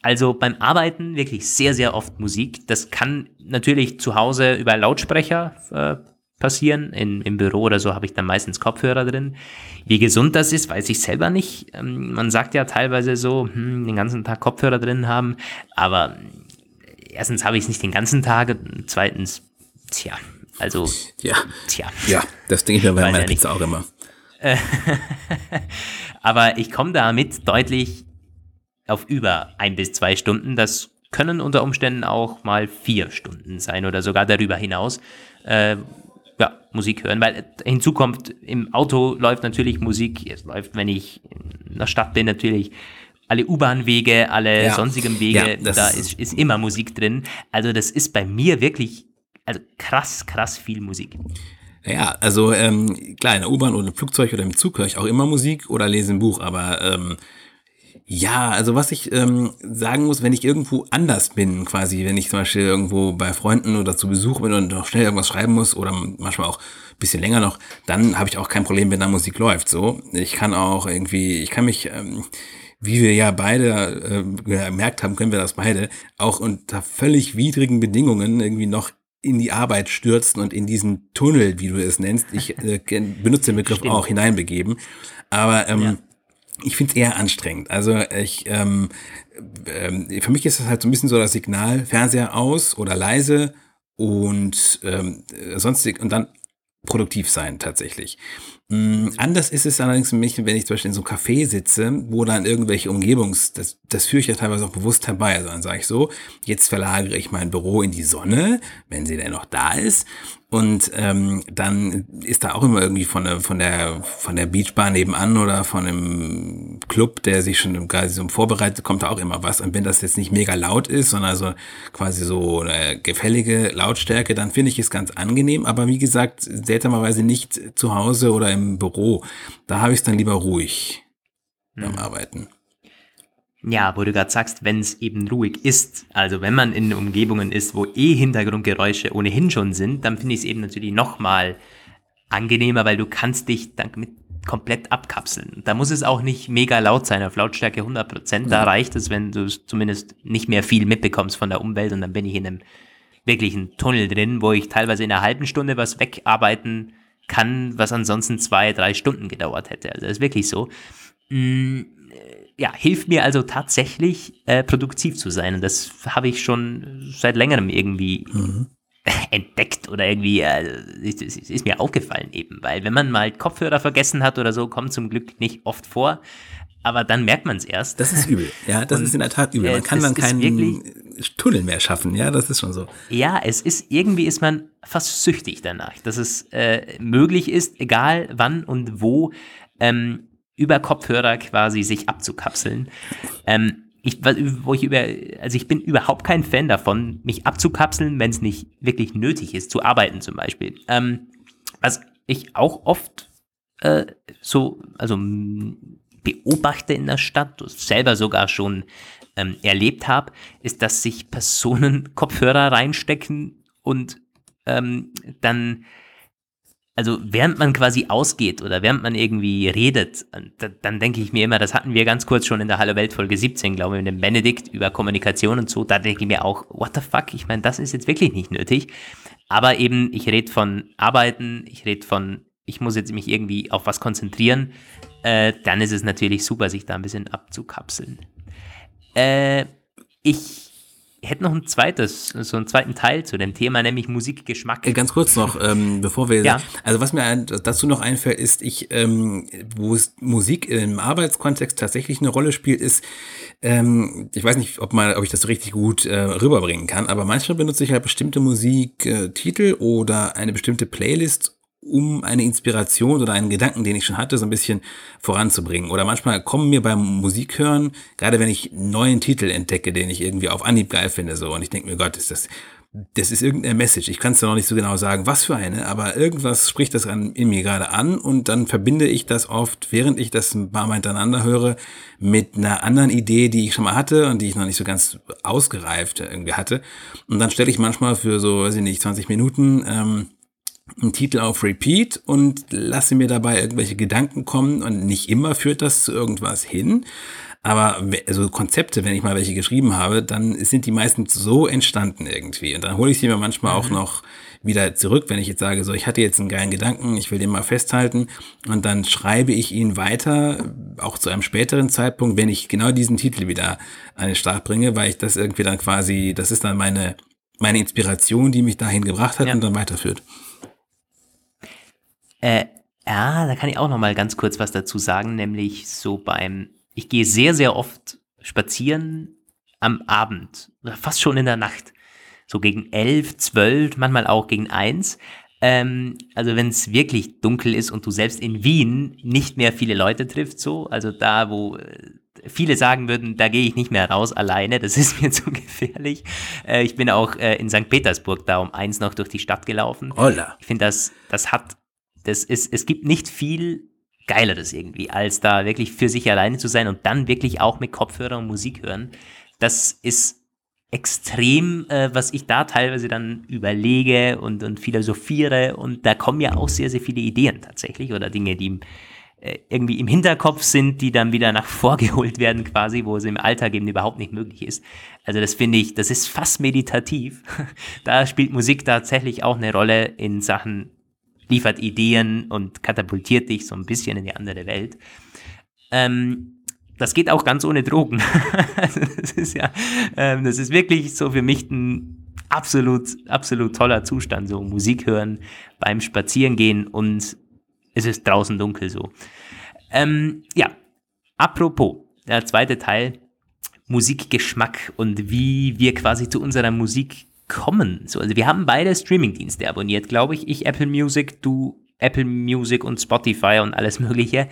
Also beim Arbeiten wirklich sehr, sehr oft Musik. Das kann natürlich zu Hause über Lautsprecher äh, passieren. In, Im Büro oder so habe ich dann meistens Kopfhörer drin. Wie gesund das ist, weiß ich selber nicht. Ähm, man sagt ja teilweise so, hm, den ganzen Tag Kopfhörer drin haben, aber erstens habe ich es nicht den ganzen Tag, zweitens Tja, also. Ja. Tja. Ja, das denke ich mir bei meiner Pizza auch immer. Aber ich komme damit deutlich auf über ein bis zwei Stunden. Das können unter Umständen auch mal vier Stunden sein oder sogar darüber hinaus. Äh, ja, Musik hören, weil hinzu kommt, im Auto läuft natürlich Musik, es läuft, wenn ich in der Stadt bin, natürlich alle U-Bahn-Wege, alle ja. sonstigen Wege, ja, da ist, ist immer Musik drin. Also das ist bei mir wirklich also krass, krass viel Musik. Ja, also ähm, klar, in der U-Bahn oder im Flugzeug oder im Zug höre ich auch immer Musik oder lese ein Buch, aber ähm, ja, also was ich ähm, sagen muss, wenn ich irgendwo anders bin, quasi, wenn ich zum Beispiel irgendwo bei Freunden oder zu Besuch bin und noch schnell irgendwas schreiben muss oder manchmal auch ein bisschen länger noch, dann habe ich auch kein Problem, wenn da Musik läuft. So, ich kann auch irgendwie, ich kann mich ähm, wie wir ja beide äh, gemerkt haben, können wir das beide, auch unter völlig widrigen Bedingungen irgendwie noch in die Arbeit stürzen und in diesen Tunnel, wie du es nennst, ich äh, benutze den Begriff Stimmt. auch, hineinbegeben. Aber ähm, ja. ich finde es eher anstrengend. Also ich, ähm, ähm, für mich ist das halt so ein bisschen so das Signal, Fernseher aus oder leise und ähm, sonstig und dann produktiv sein tatsächlich. Mm, anders ist es allerdings für mich, wenn ich zum Beispiel in so einem Café sitze, wo dann irgendwelche Umgebungs, das, das führe ich ja teilweise auch bewusst herbei. Also dann sage ich so, jetzt verlagere ich mein Büro in die Sonne, wenn sie denn noch da ist. Und ähm, dann ist da auch immer irgendwie von der, von der, von der Beachbar nebenan oder von einem Club, der sich schon quasi so vorbereitet, kommt da auch immer was. Und wenn das jetzt nicht mega laut ist, sondern also quasi so eine gefällige Lautstärke, dann finde ich es ganz angenehm. Aber wie gesagt, seltsamerweise nicht zu Hause oder im Büro. Da habe ich es dann lieber ruhig beim Arbeiten. Ja, wo du gerade sagst, wenn es eben ruhig ist, also wenn man in Umgebungen ist, wo eh Hintergrundgeräusche ohnehin schon sind, dann finde ich es eben natürlich nochmal angenehmer, weil du kannst dich damit komplett abkapseln. Da muss es auch nicht mega laut sein, auf Lautstärke 100%. Da reicht es, wenn du zumindest nicht mehr viel mitbekommst von der Umwelt und dann bin ich in einem wirklichen Tunnel drin, wo ich teilweise in einer halben Stunde was wegarbeiten kann, was ansonsten zwei, drei Stunden gedauert hätte. Also das ist wirklich so. Mm, ja, hilft mir also tatsächlich äh, produktiv zu sein. Und das habe ich schon seit längerem irgendwie mhm. entdeckt oder irgendwie äh, ist, ist, mir aufgefallen eben, weil wenn man mal Kopfhörer vergessen hat oder so, kommt zum Glück nicht oft vor. Aber dann merkt man es erst. Das ist übel. Ja, das Und, ist in der Tat übel. Man kann dann keinen wirklich, Tunnel mehr schaffen. Ja, das ist schon so. Ja, es ist irgendwie ist man fast süchtig danach, dass es äh, möglich ist, egal wann und wo ähm, über Kopfhörer quasi sich abzukapseln. Ähm, ich, wo ich über, also ich bin überhaupt kein Fan davon, mich abzukapseln, wenn es nicht wirklich nötig ist, zu arbeiten zum Beispiel. Ähm, was ich auch oft äh, so, also beobachte in der Stadt, selber sogar schon ähm, erlebt habe, ist, dass sich Personen Kopfhörer reinstecken und ähm, dann also während man quasi ausgeht oder während man irgendwie redet, dann denke ich mir immer, das hatten wir ganz kurz schon in der Hallo Welt Folge 17, glaube ich, mit dem Benedikt über Kommunikation und so, da denke ich mir auch, what the fuck, ich meine, das ist jetzt wirklich nicht nötig. Aber eben, ich rede von Arbeiten, ich rede von, ich muss jetzt mich irgendwie auf was konzentrieren, äh, dann ist es natürlich super, sich da ein bisschen abzukapseln. Äh, ich hätte noch ein zweites, so einen zweiten Teil zu dem Thema, nämlich Musikgeschmack. Äh, ganz kurz noch, ähm, bevor wir, ja. also was mir dazu noch einfällt, ist, ich, ähm, wo es Musik im Arbeitskontext tatsächlich eine Rolle spielt, ist, ähm, ich weiß nicht, ob mal, ob ich das so richtig gut äh, rüberbringen kann, aber manchmal benutze ich halt bestimmte Musiktitel äh, oder eine bestimmte Playlist um eine Inspiration oder einen Gedanken, den ich schon hatte, so ein bisschen voranzubringen. Oder manchmal kommen mir beim Musikhören, gerade wenn ich einen neuen Titel entdecke, den ich irgendwie auf Anhieb geil finde, so, und ich denke mir, Gott, ist das, das ist irgendeine Message. Ich kann es ja noch nicht so genau sagen, was für eine, aber irgendwas spricht das an, in mir gerade an und dann verbinde ich das oft, während ich das ein paar Mal hintereinander höre, mit einer anderen Idee, die ich schon mal hatte und die ich noch nicht so ganz ausgereift irgendwie hatte. Und dann stelle ich manchmal für so, weiß ich nicht, 20 Minuten ähm, einen Titel auf Repeat und lasse mir dabei irgendwelche Gedanken kommen und nicht immer führt das zu irgendwas hin. Aber also Konzepte, wenn ich mal welche geschrieben habe, dann sind die meistens so entstanden irgendwie. Und dann hole ich sie mir manchmal mhm. auch noch wieder zurück, wenn ich jetzt sage, so, ich hatte jetzt einen geilen Gedanken, ich will den mal festhalten. Und dann schreibe ich ihn weiter, auch zu einem späteren Zeitpunkt, wenn ich genau diesen Titel wieder an den Start bringe, weil ich das irgendwie dann quasi, das ist dann meine, meine Inspiration, die mich dahin gebracht hat ja. und dann weiterführt. Äh, ja, da kann ich auch noch mal ganz kurz was dazu sagen, nämlich so beim ich gehe sehr, sehr oft spazieren am Abend, fast schon in der Nacht. So gegen elf, zwölf, manchmal auch gegen eins. Ähm, also wenn es wirklich dunkel ist und du selbst in Wien nicht mehr viele Leute trifft, so, also da, wo äh, viele sagen würden, da gehe ich nicht mehr raus alleine, das ist mir zu gefährlich. Äh, ich bin auch äh, in St. Petersburg da um eins noch durch die Stadt gelaufen. Holla. Ich finde, das, das hat, das ist, es gibt nicht viel Geileres irgendwie, als da wirklich für sich alleine zu sein und dann wirklich auch mit Kopfhörer und Musik hören. Das ist extrem, äh, was ich da teilweise dann überlege und, und philosophiere und da kommen ja auch sehr, sehr viele Ideen tatsächlich oder Dinge, die äh, irgendwie im Hinterkopf sind, die dann wieder nach vorgeholt werden quasi, wo es im Alltag eben überhaupt nicht möglich ist. Also das finde ich, das ist fast meditativ. da spielt Musik tatsächlich auch eine Rolle in Sachen liefert Ideen und katapultiert dich so ein bisschen in die andere Welt. Ähm, das geht auch ganz ohne Drogen. also das ist ja, ähm, das ist wirklich so für mich ein absolut, absolut toller Zustand, so Musik hören beim Spazierengehen und es ist draußen dunkel so. Ähm, ja, apropos, der zweite Teil, Musikgeschmack und wie wir quasi zu unserer Musik kommen. So, also wir haben beide Streamingdienste abonniert, glaube ich. Ich Apple Music, du Apple Music und Spotify und alles Mögliche.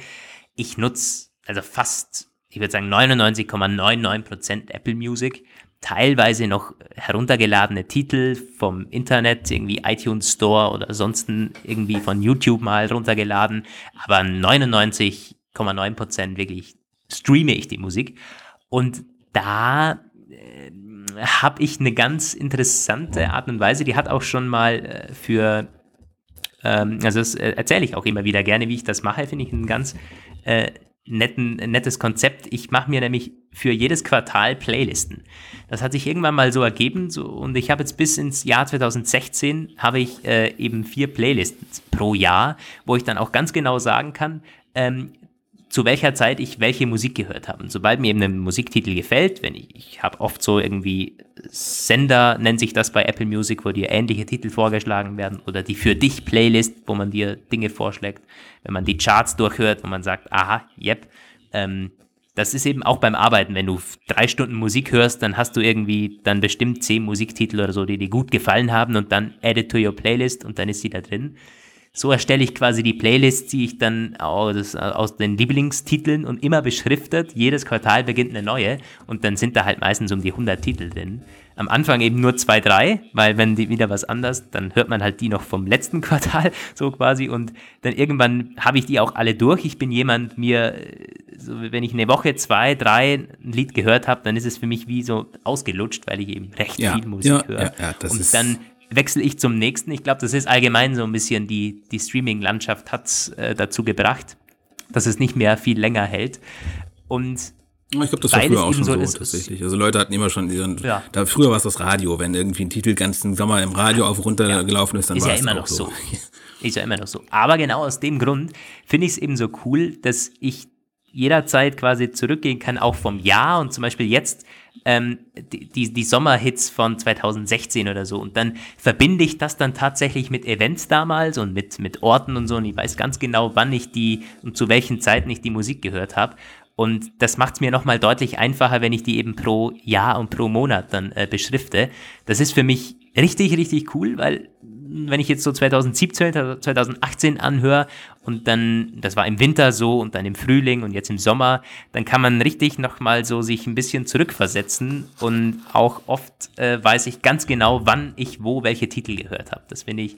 Ich nutze also fast, ich würde sagen 99,99% Apple Music. Teilweise noch heruntergeladene Titel vom Internet, irgendwie iTunes Store oder sonst irgendwie von YouTube mal runtergeladen. Aber 99,9% wirklich streame ich die Musik. Und da äh, habe ich eine ganz interessante Art und Weise. Die hat auch schon mal äh, für, ähm, also das äh, erzähle ich auch immer wieder gerne, wie ich das mache. Finde ich ein ganz äh, netten, nettes Konzept. Ich mache mir nämlich für jedes Quartal Playlisten. Das hat sich irgendwann mal so ergeben so, und ich habe jetzt bis ins Jahr 2016 habe ich äh, eben vier Playlisten pro Jahr, wo ich dann auch ganz genau sagen kann, ähm, zu welcher Zeit ich welche Musik gehört habe. Und sobald mir eben ein Musiktitel gefällt, wenn ich, ich habe oft so irgendwie Sender, nennt sich das bei Apple Music, wo dir ähnliche Titel vorgeschlagen werden, oder die für dich Playlist, wo man dir Dinge vorschlägt, wenn man die Charts durchhört, wo man sagt, aha, yep, ähm, das ist eben auch beim Arbeiten, wenn du drei Stunden Musik hörst, dann hast du irgendwie dann bestimmt zehn Musiktitel oder so, die dir gut gefallen haben und dann add it to your Playlist und dann ist sie da drin so erstelle ich quasi die Playlist, die ich dann aus, aus den Lieblingstiteln und immer beschriftet. Jedes Quartal beginnt eine neue und dann sind da halt meistens um die 100 Titel drin. Am Anfang eben nur zwei, drei, weil wenn die wieder was anders, dann hört man halt die noch vom letzten Quartal so quasi und dann irgendwann habe ich die auch alle durch. Ich bin jemand, mir, so wenn ich eine Woche, zwei, drei ein Lied gehört habe, dann ist es für mich wie so ausgelutscht, weil ich eben recht ja, viel Musik ja, höre. Ja, ja, und dann wechsle ich zum nächsten. Ich glaube, das ist allgemein so ein bisschen die, die Streaming-Landschaft hat äh, dazu gebracht, dass es nicht mehr viel länger hält. Und ich glaube, das war früher auch schon so, so tatsächlich. Also Leute hatten immer schon diesen, ja. da früher war es das Radio, wenn irgendwie ein Titel ganzen Sommer im Radio auf runtergelaufen ist, dann ist war ja es immer noch so. so. Ist ja immer noch so. Aber genau aus dem Grund finde ich es eben so cool, dass ich jederzeit quasi zurückgehen kann, auch vom Jahr und zum Beispiel jetzt ähm, die, die Sommerhits von 2016 oder so. Und dann verbinde ich das dann tatsächlich mit Events damals und mit, mit Orten und so. Und ich weiß ganz genau, wann ich die und zu welchen Zeiten ich die Musik gehört habe. Und das macht es mir nochmal deutlich einfacher, wenn ich die eben pro Jahr und pro Monat dann äh, beschrifte. Das ist für mich richtig, richtig cool, weil wenn ich jetzt so 2017, 2018 anhöre und dann, das war im Winter so und dann im Frühling und jetzt im Sommer, dann kann man richtig nochmal so sich ein bisschen zurückversetzen und auch oft äh, weiß ich ganz genau, wann ich wo welche Titel gehört habe. Das finde ich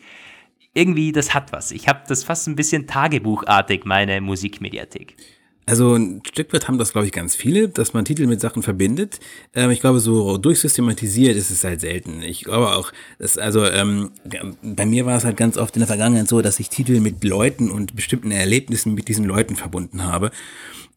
irgendwie, das hat was. Ich habe das fast ein bisschen tagebuchartig, meine Musikmediathek. Also ein Stück weit haben das, glaube ich, ganz viele, dass man Titel mit Sachen verbindet. Ähm, ich glaube, so durchsystematisiert ist es halt selten. Ich glaube auch, dass, also ähm, bei mir war es halt ganz oft in der Vergangenheit so, dass ich Titel mit Leuten und bestimmten Erlebnissen mit diesen Leuten verbunden habe.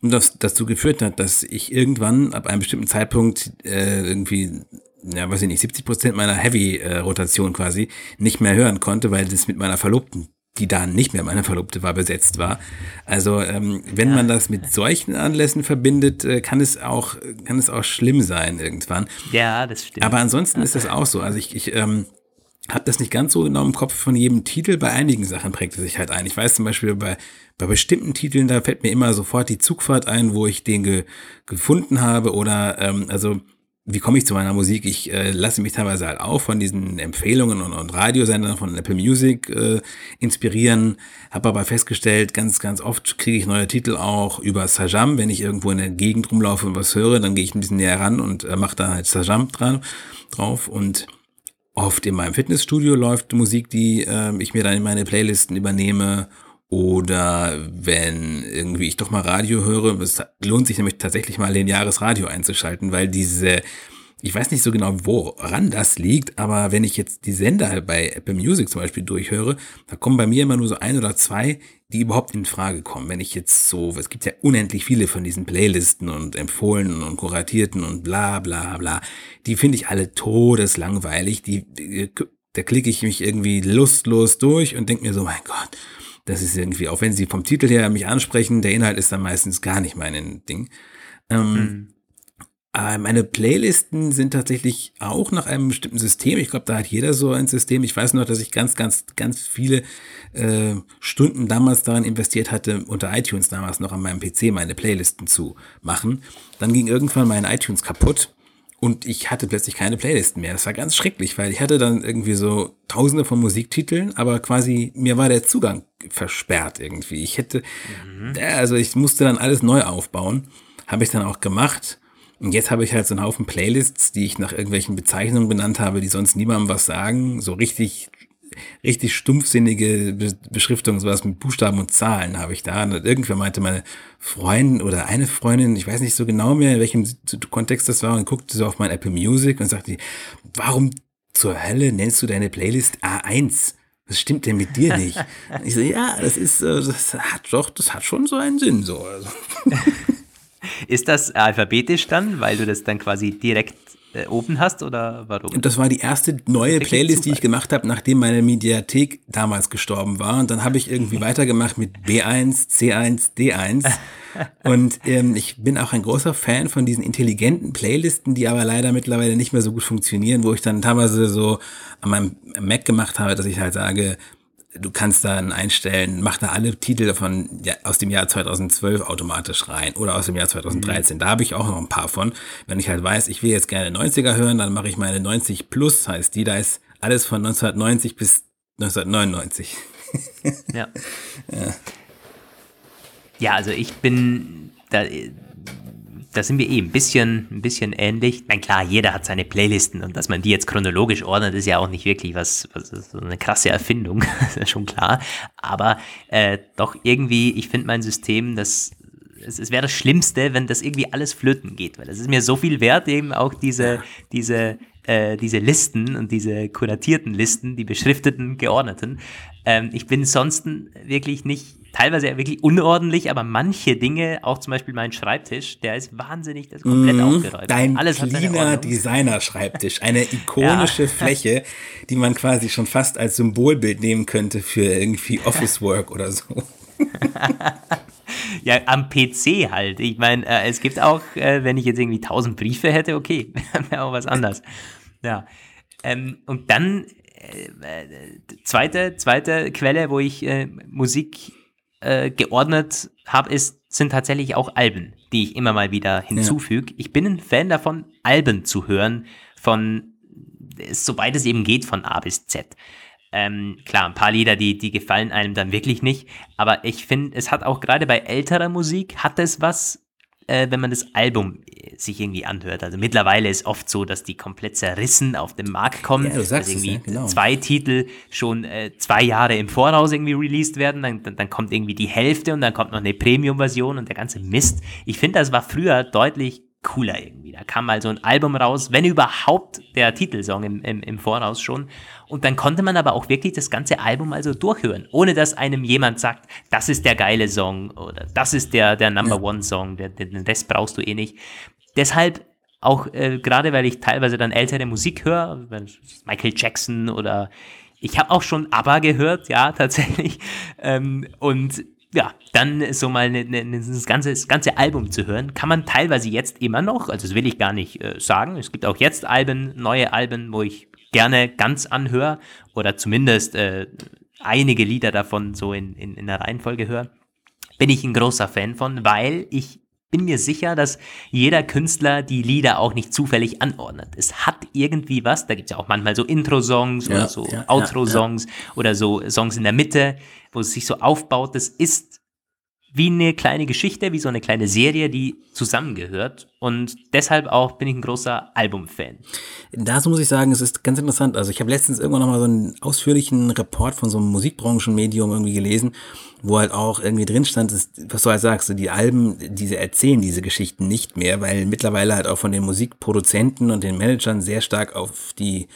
Und das dazu geführt hat, dass ich irgendwann ab einem bestimmten Zeitpunkt äh, irgendwie ja, weiß ich nicht, 70 Prozent meiner Heavy-Rotation quasi nicht mehr hören konnte, weil das mit meiner Verlobten die da nicht mehr meine Verlobte war, besetzt war. Also ähm, wenn ja. man das mit solchen Anlässen verbindet, äh, kann es auch kann es auch schlimm sein irgendwann. Ja, das stimmt. Aber ansonsten ist das auch so. Also ich, ich ähm, habe das nicht ganz so genau im Kopf von jedem Titel. Bei einigen Sachen prägt es sich halt ein. Ich weiß zum Beispiel bei bei bestimmten Titeln, da fällt mir immer sofort die Zugfahrt ein, wo ich den ge gefunden habe oder ähm, also wie komme ich zu meiner Musik? Ich äh, lasse mich teilweise halt auch von diesen Empfehlungen und, und Radiosendern von Apple Music äh, inspirieren, habe aber festgestellt, ganz, ganz oft kriege ich neue Titel auch über Sajam. Wenn ich irgendwo in der Gegend rumlaufe und was höre, dann gehe ich ein bisschen näher ran und äh, mache da halt Sajam dran, drauf und oft in meinem Fitnessstudio läuft Musik, die äh, ich mir dann in meine Playlisten übernehme oder wenn irgendwie ich doch mal Radio höre, es lohnt sich nämlich tatsächlich mal lineares Radio einzuschalten, weil diese, ich weiß nicht so genau, woran das liegt, aber wenn ich jetzt die Sender bei Apple Music zum Beispiel durchhöre, da kommen bei mir immer nur so ein oder zwei, die überhaupt in Frage kommen. Wenn ich jetzt so, es gibt ja unendlich viele von diesen Playlisten und empfohlenen und kuratierten und bla bla bla, die finde ich alle todeslangweilig, die, die da klicke ich mich irgendwie lustlos durch und denke mir so, mein Gott, das ist irgendwie, auch wenn sie vom Titel her mich ansprechen, der Inhalt ist dann meistens gar nicht mein Ding. Ähm, mhm. Äh, meine Playlisten sind tatsächlich auch nach einem bestimmten System. Ich glaube, da hat jeder so ein System. Ich weiß noch, dass ich ganz, ganz, ganz viele äh, Stunden damals daran investiert hatte, unter iTunes damals noch an meinem PC meine Playlisten zu machen. Dann ging irgendwann mein iTunes kaputt und ich hatte plötzlich keine Playlisten mehr. Das war ganz schrecklich, weil ich hatte dann irgendwie so tausende von Musiktiteln, aber quasi mir war der Zugang versperrt irgendwie. Ich hätte, mhm. also ich musste dann alles neu aufbauen. Habe ich dann auch gemacht. Und jetzt habe ich halt so einen Haufen Playlists, die ich nach irgendwelchen Bezeichnungen benannt habe, die sonst niemandem was sagen. So richtig richtig stumpfsinnige Be Beschriftung, sowas mit Buchstaben und Zahlen habe ich da. Und irgendwer meinte meine Freundin oder eine Freundin, ich weiß nicht so genau mehr, in welchem Kontext das war, und guckte so auf mein Apple Music und sagte, warum zur Hölle nennst du deine Playlist A1? Was stimmt denn mit dir nicht? ich so, ja, das ist, äh, das hat doch, das hat schon so einen Sinn, so. Also. Ist das alphabetisch dann, weil du das dann quasi direkt oben hast oder warum? Das war die erste neue Playlist, die ich gemacht habe, nachdem meine Mediathek damals gestorben war. Und dann habe ich irgendwie weitergemacht mit B1, C1, D1. Und ähm, ich bin auch ein großer Fan von diesen intelligenten Playlisten, die aber leider mittlerweile nicht mehr so gut funktionieren, wo ich dann teilweise so an meinem Mac gemacht habe, dass ich halt sage, du kannst dann einstellen, mach da alle Titel davon ja, aus dem Jahr 2012 automatisch rein oder aus dem Jahr 2013. Mhm. Da habe ich auch noch ein paar von. Wenn ich halt weiß, ich will jetzt gerne 90er hören, dann mache ich meine 90 Plus, heißt die, da ist alles von 1990 bis 1999. ja. ja. Ja, also ich bin da da sind wir eh ein bisschen, ein bisschen ähnlich. Nein, klar, jeder hat seine Playlisten und dass man die jetzt chronologisch ordnet, ist ja auch nicht wirklich was, was so eine krasse Erfindung, ist ja schon klar. Aber äh, doch irgendwie, ich finde mein System, das es, es wäre das Schlimmste, wenn das irgendwie alles flöten geht, weil es ist mir so viel wert, eben auch diese, diese, äh, diese Listen und diese kuratierten Listen, die beschrifteten, geordneten. Ähm, ich bin sonst wirklich nicht teilweise wirklich unordentlich, aber manche Dinge, auch zum Beispiel mein Schreibtisch, der ist wahnsinnig, der ist komplett mm, aufgeräumt. Dein Alles cleaner Designer-Schreibtisch, eine ikonische ja. Fläche, die man quasi schon fast als Symbolbild nehmen könnte für irgendwie Office Work oder so. ja, am PC halt. Ich meine, äh, es gibt auch, äh, wenn ich jetzt irgendwie tausend Briefe hätte, okay, wäre auch was anderes. Ja. Ähm, und dann äh, äh zweite, zweite Quelle, wo ich äh, Musik äh, geordnet habe, ist, sind tatsächlich auch Alben, die ich immer mal wieder hinzufüge. Ja. Ich bin ein Fan davon, Alben zu hören, von, soweit es eben geht, von A bis Z. Ähm, klar, ein paar Lieder, die, die gefallen einem dann wirklich nicht. Aber ich finde, es hat auch gerade bei älterer Musik, hat es was, äh, wenn man das Album äh, sich irgendwie anhört. Also mittlerweile ist oft so, dass die komplett zerrissen auf den Markt kommen. Ja, du sagst also irgendwie es, ja, genau. zwei Titel schon äh, zwei Jahre im Voraus irgendwie released werden. Dann, dann, dann kommt irgendwie die Hälfte und dann kommt noch eine Premium-Version und der ganze Mist. Ich finde, das war früher deutlich cooler irgendwie. Da kam mal so ein Album raus, wenn überhaupt der Titelsong im, im, im Voraus schon. Und dann konnte man aber auch wirklich das ganze Album also durchhören, ohne dass einem jemand sagt, das ist der geile Song oder das ist der, der Number. One Song, den, den Rest brauchst du eh nicht. Deshalb auch äh, gerade, weil ich teilweise dann ältere Musik höre, Michael Jackson oder ich habe auch schon ABBA gehört, ja, tatsächlich. Ähm, und ja, dann so mal ne, ne, das, ganze, das ganze Album zu hören, kann man teilweise jetzt immer noch, also das will ich gar nicht äh, sagen. Es gibt auch jetzt Alben, neue Alben, wo ich gerne ganz anhöre oder zumindest äh, einige Lieder davon so in, in, in der Reihenfolge höre. Bin ich ein großer Fan von, weil ich bin mir sicher, dass jeder Künstler die Lieder auch nicht zufällig anordnet. Es hat irgendwie was, da gibt es ja auch manchmal so Intro-Songs ja, oder so ja, Outro-Songs ja, oder so Songs in der Mitte, wo es sich so aufbaut. Das ist wie eine kleine Geschichte, wie so eine kleine Serie, die zusammengehört. Und deshalb auch bin ich ein großer Album-Fan. Dazu muss ich sagen, es ist ganz interessant. Also ich habe letztens irgendwann nochmal so einen ausführlichen Report von so einem Musikbranchenmedium irgendwie gelesen, wo halt auch irgendwie drin stand, was du halt sagst, die Alben, diese erzählen diese Geschichten nicht mehr, weil mittlerweile halt auch von den Musikproduzenten und den Managern sehr stark auf die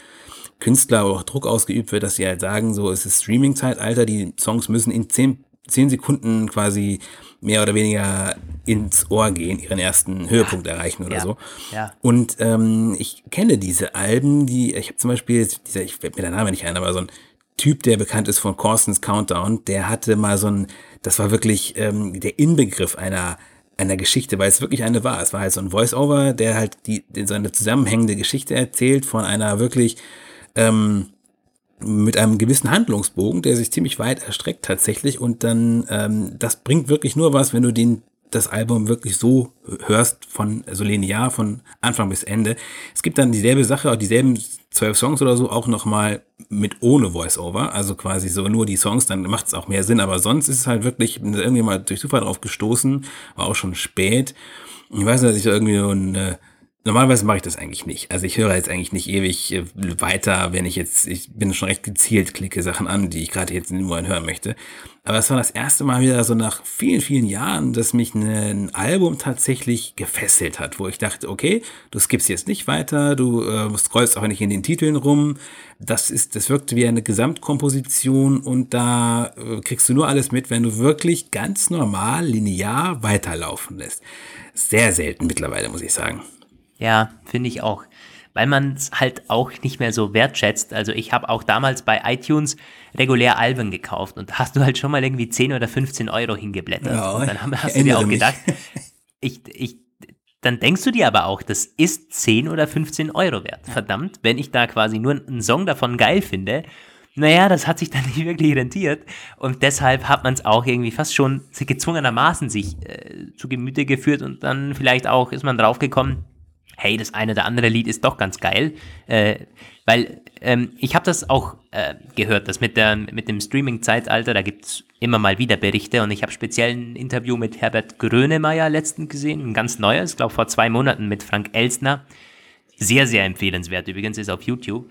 Künstler auch Druck ausgeübt wird, dass sie halt sagen, so es ist Streaming-Zeitalter, die Songs müssen in zehn zehn Sekunden quasi mehr oder weniger ins Ohr gehen, ihren ersten Höhepunkt erreichen oder ja, so. Ja. Und ähm, ich kenne diese Alben, die, ich habe zum Beispiel, dieser, ich fällt mir der Name nicht ein, aber so ein Typ, der bekannt ist von Corstens Countdown, der hatte mal so ein, das war wirklich ähm, der Inbegriff einer einer Geschichte, weil es wirklich eine war. Es war halt so ein Voice-Over, der halt die, so eine zusammenhängende Geschichte erzählt von einer wirklich ähm, mit einem gewissen Handlungsbogen, der sich ziemlich weit erstreckt tatsächlich und dann ähm, das bringt wirklich nur was, wenn du den das Album wirklich so hörst von so linear von Anfang bis Ende. Es gibt dann dieselbe Sache, auch dieselben zwölf Songs oder so auch noch mal mit ohne Voice-Over, also quasi so nur die Songs, dann macht es auch mehr Sinn. Aber sonst ist es halt wirklich irgendwie mal durch Zufall drauf gestoßen, war auch schon spät. Ich weiß nicht, dass ich irgendwie so ein Normalerweise mache ich das eigentlich nicht. Also ich höre jetzt eigentlich nicht ewig äh, weiter, wenn ich jetzt, ich bin schon recht gezielt, klicke Sachen an, die ich gerade jetzt nur hören möchte. Aber es war das erste Mal wieder so nach vielen, vielen Jahren, dass mich ein Album tatsächlich gefesselt hat, wo ich dachte, okay, du skippst jetzt nicht weiter, du äh, scrollst auch nicht in den Titeln rum. Das ist, das wirkt wie eine Gesamtkomposition und da äh, kriegst du nur alles mit, wenn du wirklich ganz normal, linear weiterlaufen lässt. Sehr selten mittlerweile, muss ich sagen. Ja, finde ich auch. Weil man es halt auch nicht mehr so wertschätzt. Also ich habe auch damals bei iTunes regulär Alben gekauft und hast du halt schon mal irgendwie 10 oder 15 Euro hingeblättert. Ja, und dann hast du dir auch gedacht, ich, ich, dann denkst du dir aber auch, das ist 10 oder 15 Euro wert. Verdammt, wenn ich da quasi nur einen Song davon geil finde, naja, das hat sich dann nicht wirklich rentiert. Und deshalb hat man es auch irgendwie fast schon gezwungenermaßen sich äh, zu Gemüte geführt und dann vielleicht auch ist man draufgekommen, hey, das eine oder andere Lied ist doch ganz geil. Äh, weil ähm, ich habe das auch äh, gehört, dass mit, der, mit dem Streaming-Zeitalter, da gibt es immer mal wieder Berichte und ich habe speziell ein Interview mit Herbert Grönemeyer letztens gesehen, ein ganz neues, glaube vor zwei Monaten mit Frank Elsner. Sehr, sehr empfehlenswert übrigens, ist auf YouTube.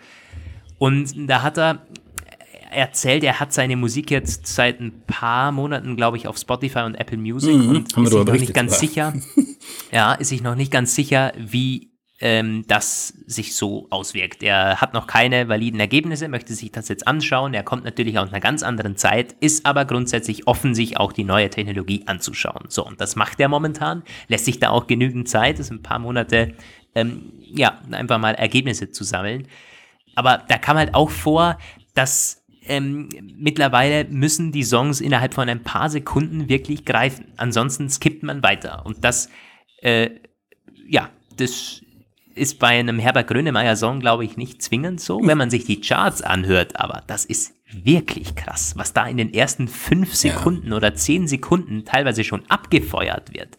Und da hat er erzählt, er hat seine Musik jetzt seit ein paar Monaten, glaube ich, auf Spotify und Apple Music mhm, und ist sich noch nicht ganz sicher. ja, ist sich noch nicht ganz sicher, wie ähm, das sich so auswirkt. Er hat noch keine validen Ergebnisse, möchte sich das jetzt anschauen. Er kommt natürlich aus einer ganz anderen Zeit, ist aber grundsätzlich offen, sich auch die neue Technologie anzuschauen. So, und das macht er momentan, lässt sich da auch genügend Zeit, das ist ein paar Monate, ähm, ja, einfach mal Ergebnisse zu sammeln. Aber da kam halt auch vor, dass ähm, mittlerweile müssen die Songs innerhalb von ein paar Sekunden wirklich greifen. Ansonsten skippt man weiter. Und das, äh, ja, das ist bei einem Herbert Grönemeyer-Song, glaube ich, nicht zwingend so, wenn man sich die Charts anhört. Aber das ist wirklich krass, was da in den ersten fünf Sekunden ja. oder zehn Sekunden teilweise schon abgefeuert wird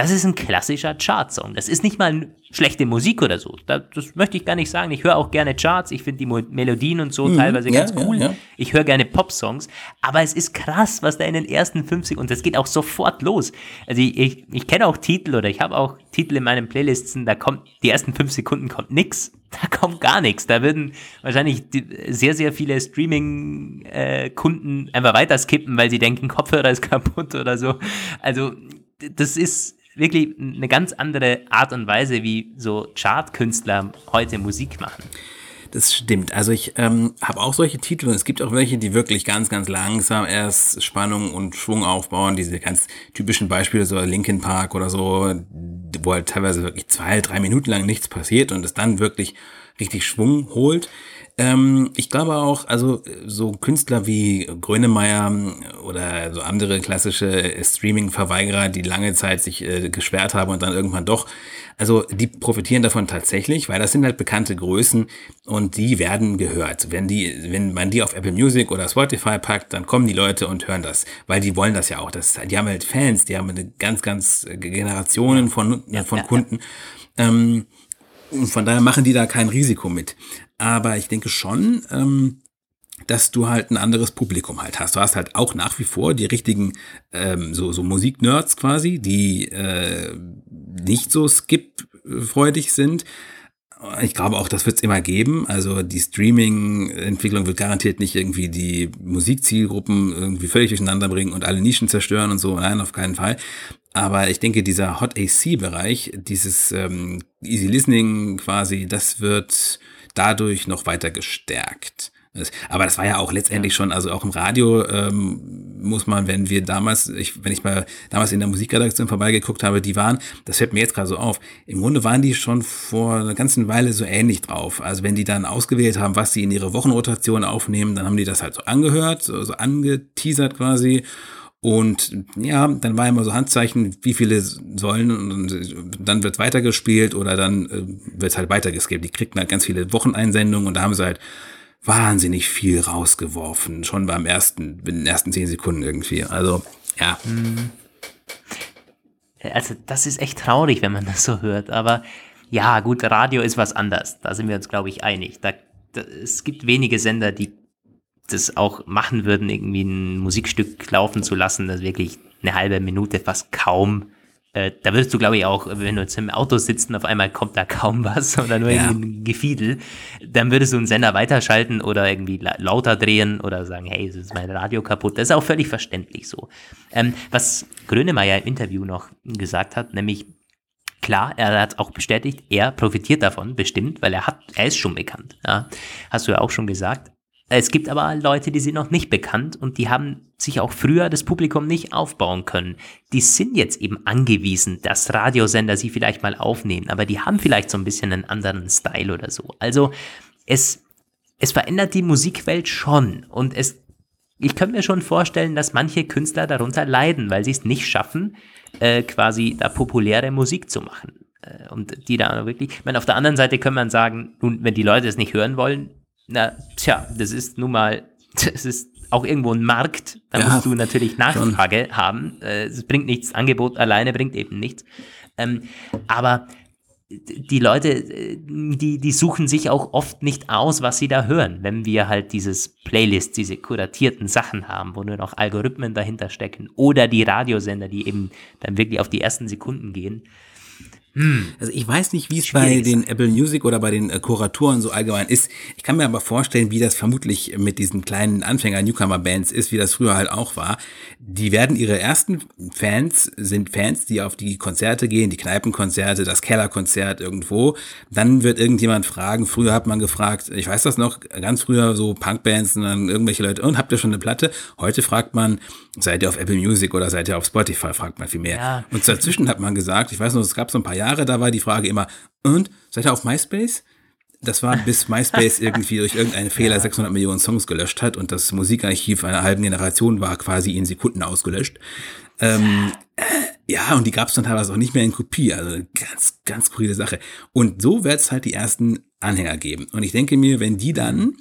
das ist ein klassischer Chartsong. Das ist nicht mal schlechte Musik oder so. Das, das möchte ich gar nicht sagen. Ich höre auch gerne Charts. Ich finde die Mo Melodien und so mhm, teilweise ja, ganz cool. Ja, ja. Ich höre gerne Pop-Songs. Aber es ist krass, was da in den ersten 50 und das geht auch sofort los. Also ich, ich, ich kenne auch Titel oder ich habe auch Titel in meinen Playlisten, da kommt die ersten fünf Sekunden kommt nix. Da kommt gar nichts. Da würden wahrscheinlich sehr, sehr viele Streaming-Kunden äh, einfach weiter skippen, weil sie denken, Kopfhörer ist kaputt oder so. Also das ist wirklich eine ganz andere Art und Weise, wie so Chartkünstler heute Musik machen. Das stimmt. Also ich ähm, habe auch solche Titel und es gibt auch welche, die wirklich ganz, ganz langsam erst Spannung und Schwung aufbauen. Diese ganz typischen Beispiele, so Linkin Park oder so, wo halt teilweise wirklich zwei, drei Minuten lang nichts passiert und es dann wirklich richtig Schwung holt. Ähm, ich glaube auch, also so Künstler wie Grönemeyer oder so andere klassische Streaming-Verweigerer, die lange Zeit sich äh, gesperrt haben und dann irgendwann doch, also die profitieren davon tatsächlich, weil das sind halt bekannte Größen und die werden gehört. Wenn die, wenn man die auf Apple Music oder Spotify packt, dann kommen die Leute und hören das, weil die wollen das ja auch. Das, die haben halt Fans, die haben eine ganz, ganz Generationen von, ja, von ja, Kunden. Ja. Ähm, von daher machen die da kein Risiko mit. Aber ich denke schon, ähm, dass du halt ein anderes Publikum halt hast. Du hast halt auch nach wie vor die richtigen ähm, so, so Musiknerds quasi, die äh, nicht so skip-freudig sind. Ich glaube auch, das wird es immer geben. Also die Streaming-Entwicklung wird garantiert nicht irgendwie die Musikzielgruppen irgendwie völlig durcheinander bringen und alle Nischen zerstören und so. Nein, auf keinen Fall. Aber ich denke, dieser Hot AC-Bereich, dieses ähm, Easy Listening quasi, das wird dadurch noch weiter gestärkt. Aber das war ja auch letztendlich schon, also auch im Radio ähm, muss man, wenn wir damals, ich, wenn ich mal damals in der Musikredaktion vorbeigeguckt habe, die waren, das fällt mir jetzt gerade so auf, im Grunde waren die schon vor einer ganzen Weile so ähnlich drauf. Also wenn die dann ausgewählt haben, was sie in ihre Wochenrotation aufnehmen, dann haben die das halt so angehört, so, so angeteasert quasi. Und ja, dann war immer so Handzeichen, wie viele sollen und dann wird weitergespielt oder dann äh, wird halt weitergeskippt. Die kriegten halt ganz viele Wocheneinsendungen und da haben sie halt wahnsinnig viel rausgeworfen, schon beim ersten, in den ersten zehn Sekunden irgendwie. Also, ja. Mhm. Also, das ist echt traurig, wenn man das so hört, aber ja, gut, Radio ist was anderes. Da sind wir uns, glaube ich, einig. Da, da, es gibt wenige Sender, die das auch machen würden, irgendwie ein Musikstück laufen zu lassen, das wirklich eine halbe Minute fast kaum äh, da würdest du, glaube ich, auch, wenn du jetzt im Auto sitzt und auf einmal kommt da kaum was oder nur ja. irgendwie ein Gefiedel, dann würdest du einen Sender weiterschalten oder irgendwie la lauter drehen oder sagen, hey, es ist mein Radio kaputt. Das ist auch völlig verständlich so. Ähm, was Grönemeyer im Interview noch gesagt hat, nämlich, Klar, er hat auch bestätigt, er profitiert davon, bestimmt, weil er hat, er ist schon bekannt. Ja, hast du ja auch schon gesagt. Es gibt aber Leute, die sind noch nicht bekannt und die haben sich auch früher das Publikum nicht aufbauen können. Die sind jetzt eben angewiesen, dass Radiosender sie vielleicht mal aufnehmen, aber die haben vielleicht so ein bisschen einen anderen Style oder so. Also es, es verändert die Musikwelt schon und es, ich könnte mir schon vorstellen, dass manche Künstler darunter leiden, weil sie es nicht schaffen, äh, quasi da populäre Musik zu machen. Äh, und die da wirklich, ich meine, auf der anderen Seite kann man sagen, nun, wenn die Leute es nicht hören wollen, na, tja, das ist nun mal, das ist auch irgendwo ein Markt, da ja, musst du natürlich Nachfrage schon. haben. Äh, es bringt nichts, Angebot alleine bringt eben nichts. Ähm, aber die Leute, äh, die, die suchen sich auch oft nicht aus, was sie da hören, wenn wir halt dieses Playlist, diese kuratierten Sachen haben, wo nur noch Algorithmen dahinter stecken oder die Radiosender, die eben dann wirklich auf die ersten Sekunden gehen. Hm. Also ich weiß nicht, wie es bei den Apple Music oder bei den äh, Kuratoren so allgemein ist. Ich kann mir aber vorstellen, wie das vermutlich mit diesen kleinen Anfänger-Newcomer-Bands ist, wie das früher halt auch war. Die werden ihre ersten Fans, sind Fans, die auf die Konzerte gehen, die Kneipenkonzerte, das Kellerkonzert irgendwo. Dann wird irgendjemand fragen, früher hat man gefragt, ich weiß das noch, ganz früher so Punkbands und dann irgendwelche Leute, und habt ihr schon eine Platte? Heute fragt man, seid ihr auf Apple Music oder seid ihr auf Spotify, fragt man viel mehr. Ja. Und dazwischen hat man gesagt, ich weiß noch, es gab so ein paar Jahre, da war die Frage immer, und seid ihr auf MySpace? Das war bis MySpace irgendwie durch irgendeinen Fehler ja. 600 Millionen Songs gelöscht hat und das Musikarchiv einer halben Generation war quasi in Sekunden ausgelöscht. Ähm, äh, ja, und die gab es dann teilweise auch nicht mehr in Kopie. Also ganz, ganz skurrile Sache. Und so wird es halt die ersten Anhänger geben. Und ich denke mir, wenn die dann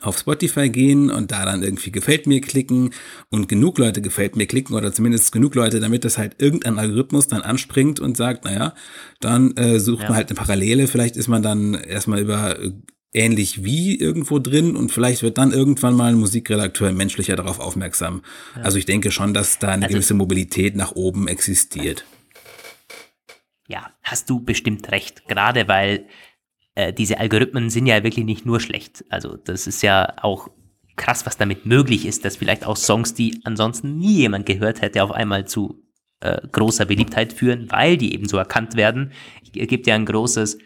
auf Spotify gehen und da dann irgendwie gefällt mir klicken und genug Leute gefällt mir klicken oder zumindest genug Leute, damit das halt irgendein Algorithmus dann anspringt und sagt, naja, dann äh, sucht ja. man halt eine Parallele, vielleicht ist man dann erstmal über äh, ähnlich wie irgendwo drin und vielleicht wird dann irgendwann mal ein Musikredakteur menschlicher darauf aufmerksam. Ja. Also ich denke schon, dass da eine also, gewisse Mobilität nach oben existiert. Ja, hast du bestimmt recht, gerade weil äh, diese Algorithmen sind ja wirklich nicht nur schlecht. Also das ist ja auch krass, was damit möglich ist, dass vielleicht auch Songs, die ansonsten nie jemand gehört hätte, auf einmal zu äh, großer Beliebtheit führen, weil die eben so erkannt werden. Es gibt ja ein großes,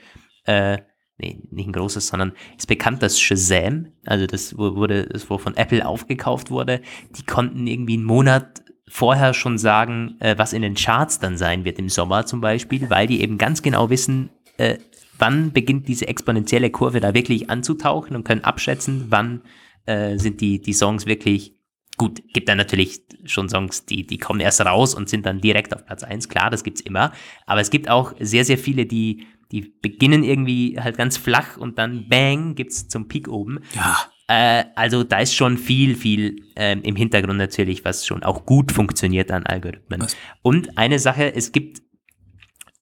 äh, nee, nicht ein großes, sondern ist bekannt, dass Shazam, also das wurde, das wo von Apple aufgekauft wurde, die konnten irgendwie einen Monat vorher schon sagen, äh, was in den Charts dann sein wird im Sommer zum Beispiel, weil die eben ganz genau wissen, äh, wann beginnt diese exponentielle Kurve da wirklich anzutauchen und können abschätzen, wann äh, sind die, die Songs wirklich gut. Gibt dann natürlich schon Songs, die, die kommen erst raus und sind dann direkt auf Platz eins. Klar, das gibt's immer. Aber es gibt auch sehr, sehr viele, die, die beginnen irgendwie halt ganz flach und dann bang, gibt's zum Peak oben. Ja. Äh, also da ist schon viel, viel ähm, im Hintergrund natürlich, was schon auch gut funktioniert an Algorithmen. Was? Und eine Sache, es gibt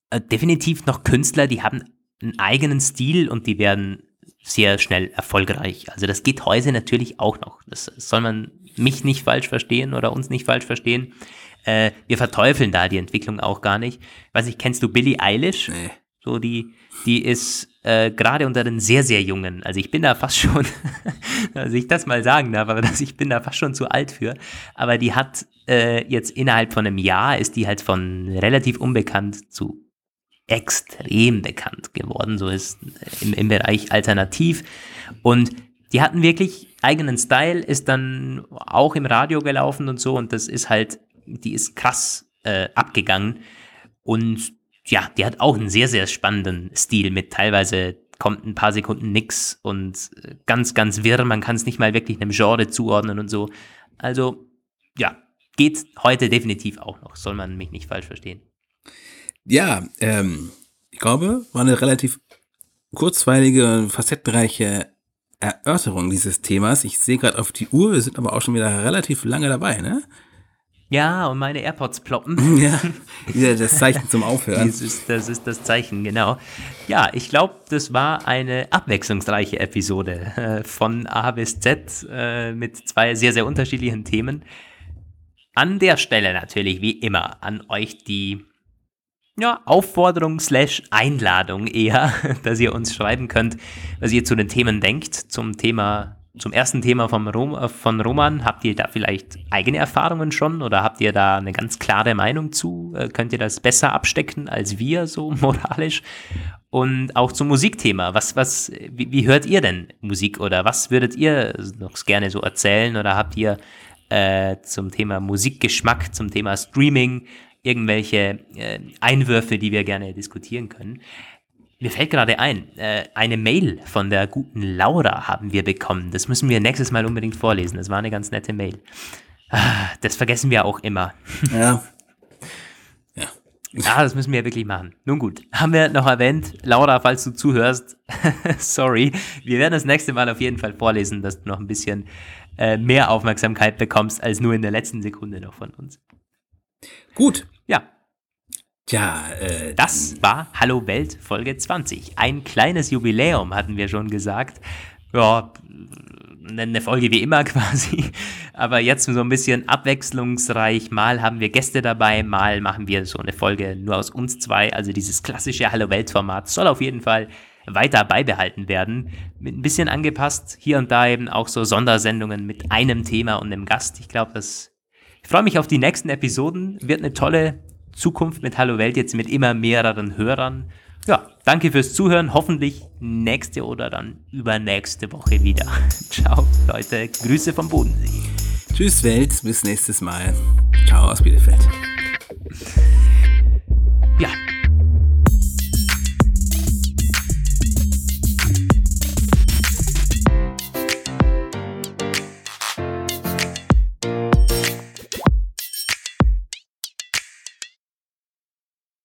äh, definitiv noch Künstler, die haben einen eigenen Stil und die werden sehr schnell erfolgreich. Also das geht heute natürlich auch noch. Das soll man mich nicht falsch verstehen oder uns nicht falsch verstehen. Äh, wir verteufeln da die Entwicklung auch gar nicht. Weiß ich, kennst du Billie Eilish? Nee. So die, die ist äh, gerade unter den sehr, sehr Jungen. Also ich bin da fast schon, also ich das mal sagen darf, aber dass ich bin da fast schon zu alt für. Aber die hat äh, jetzt innerhalb von einem Jahr ist die halt von relativ unbekannt zu extrem bekannt geworden, so ist im, im Bereich Alternativ. Und die hatten wirklich eigenen Style, ist dann auch im Radio gelaufen und so und das ist halt, die ist krass äh, abgegangen und ja, die hat auch einen sehr, sehr spannenden Stil mit teilweise kommt ein paar Sekunden nix und ganz, ganz wirr, man kann es nicht mal wirklich einem Genre zuordnen und so. Also, ja, geht heute definitiv auch noch, soll man mich nicht falsch verstehen. Ja, ähm, ich glaube, war eine relativ kurzweilige, facettenreiche Erörterung dieses Themas. Ich sehe gerade auf die Uhr, wir sind aber auch schon wieder relativ lange dabei, ne? Ja, und meine AirPods ploppen. ja, das Zeichen zum Aufhören. Das ist, das ist das Zeichen, genau. Ja, ich glaube, das war eine abwechslungsreiche Episode äh, von A bis Z äh, mit zwei sehr, sehr unterschiedlichen Themen. An der Stelle natürlich, wie immer, an euch die ja, Aufforderung slash Einladung eher, dass ihr uns schreiben könnt, was ihr zu den Themen denkt. Zum Thema, zum ersten Thema vom Rom, äh, von Roman. Habt ihr da vielleicht eigene Erfahrungen schon oder habt ihr da eine ganz klare Meinung zu? Äh, könnt ihr das besser abstecken als wir, so moralisch? Und auch zum Musikthema. Was, was, wie, wie hört ihr denn Musik oder was würdet ihr noch gerne so erzählen oder habt ihr äh, zum Thema Musikgeschmack, zum Thema Streaming irgendwelche äh, Einwürfe, die wir gerne diskutieren können. Mir fällt gerade ein, äh, eine Mail von der guten Laura haben wir bekommen. Das müssen wir nächstes Mal unbedingt vorlesen. Das war eine ganz nette Mail. Ah, das vergessen wir auch immer. Ja. Ja. Ja, das müssen wir wirklich machen. Nun gut, haben wir noch erwähnt. Laura, falls du zuhörst, sorry. Wir werden das nächste Mal auf jeden Fall vorlesen, dass du noch ein bisschen äh, mehr Aufmerksamkeit bekommst als nur in der letzten Sekunde noch von uns. Gut, ja. Tja, äh, das war Hallo Welt Folge 20. Ein kleines Jubiläum hatten wir schon gesagt. Ja, eine Folge wie immer quasi. Aber jetzt so ein bisschen abwechslungsreich. Mal haben wir Gäste dabei, mal machen wir so eine Folge nur aus uns zwei. Also dieses klassische Hallo Welt Format soll auf jeden Fall weiter beibehalten werden. Mit ein bisschen angepasst. Hier und da eben auch so Sondersendungen mit einem Thema und einem Gast. Ich glaube, das ich freue mich auf die nächsten Episoden. Wird eine tolle Zukunft mit Hallo Welt jetzt mit immer mehreren Hörern. Ja, danke fürs Zuhören. Hoffentlich nächste oder dann übernächste Woche wieder. Ciao, Leute. Grüße vom Bodensee. Tschüss, Welt. Bis nächstes Mal. Ciao aus Bielefeld.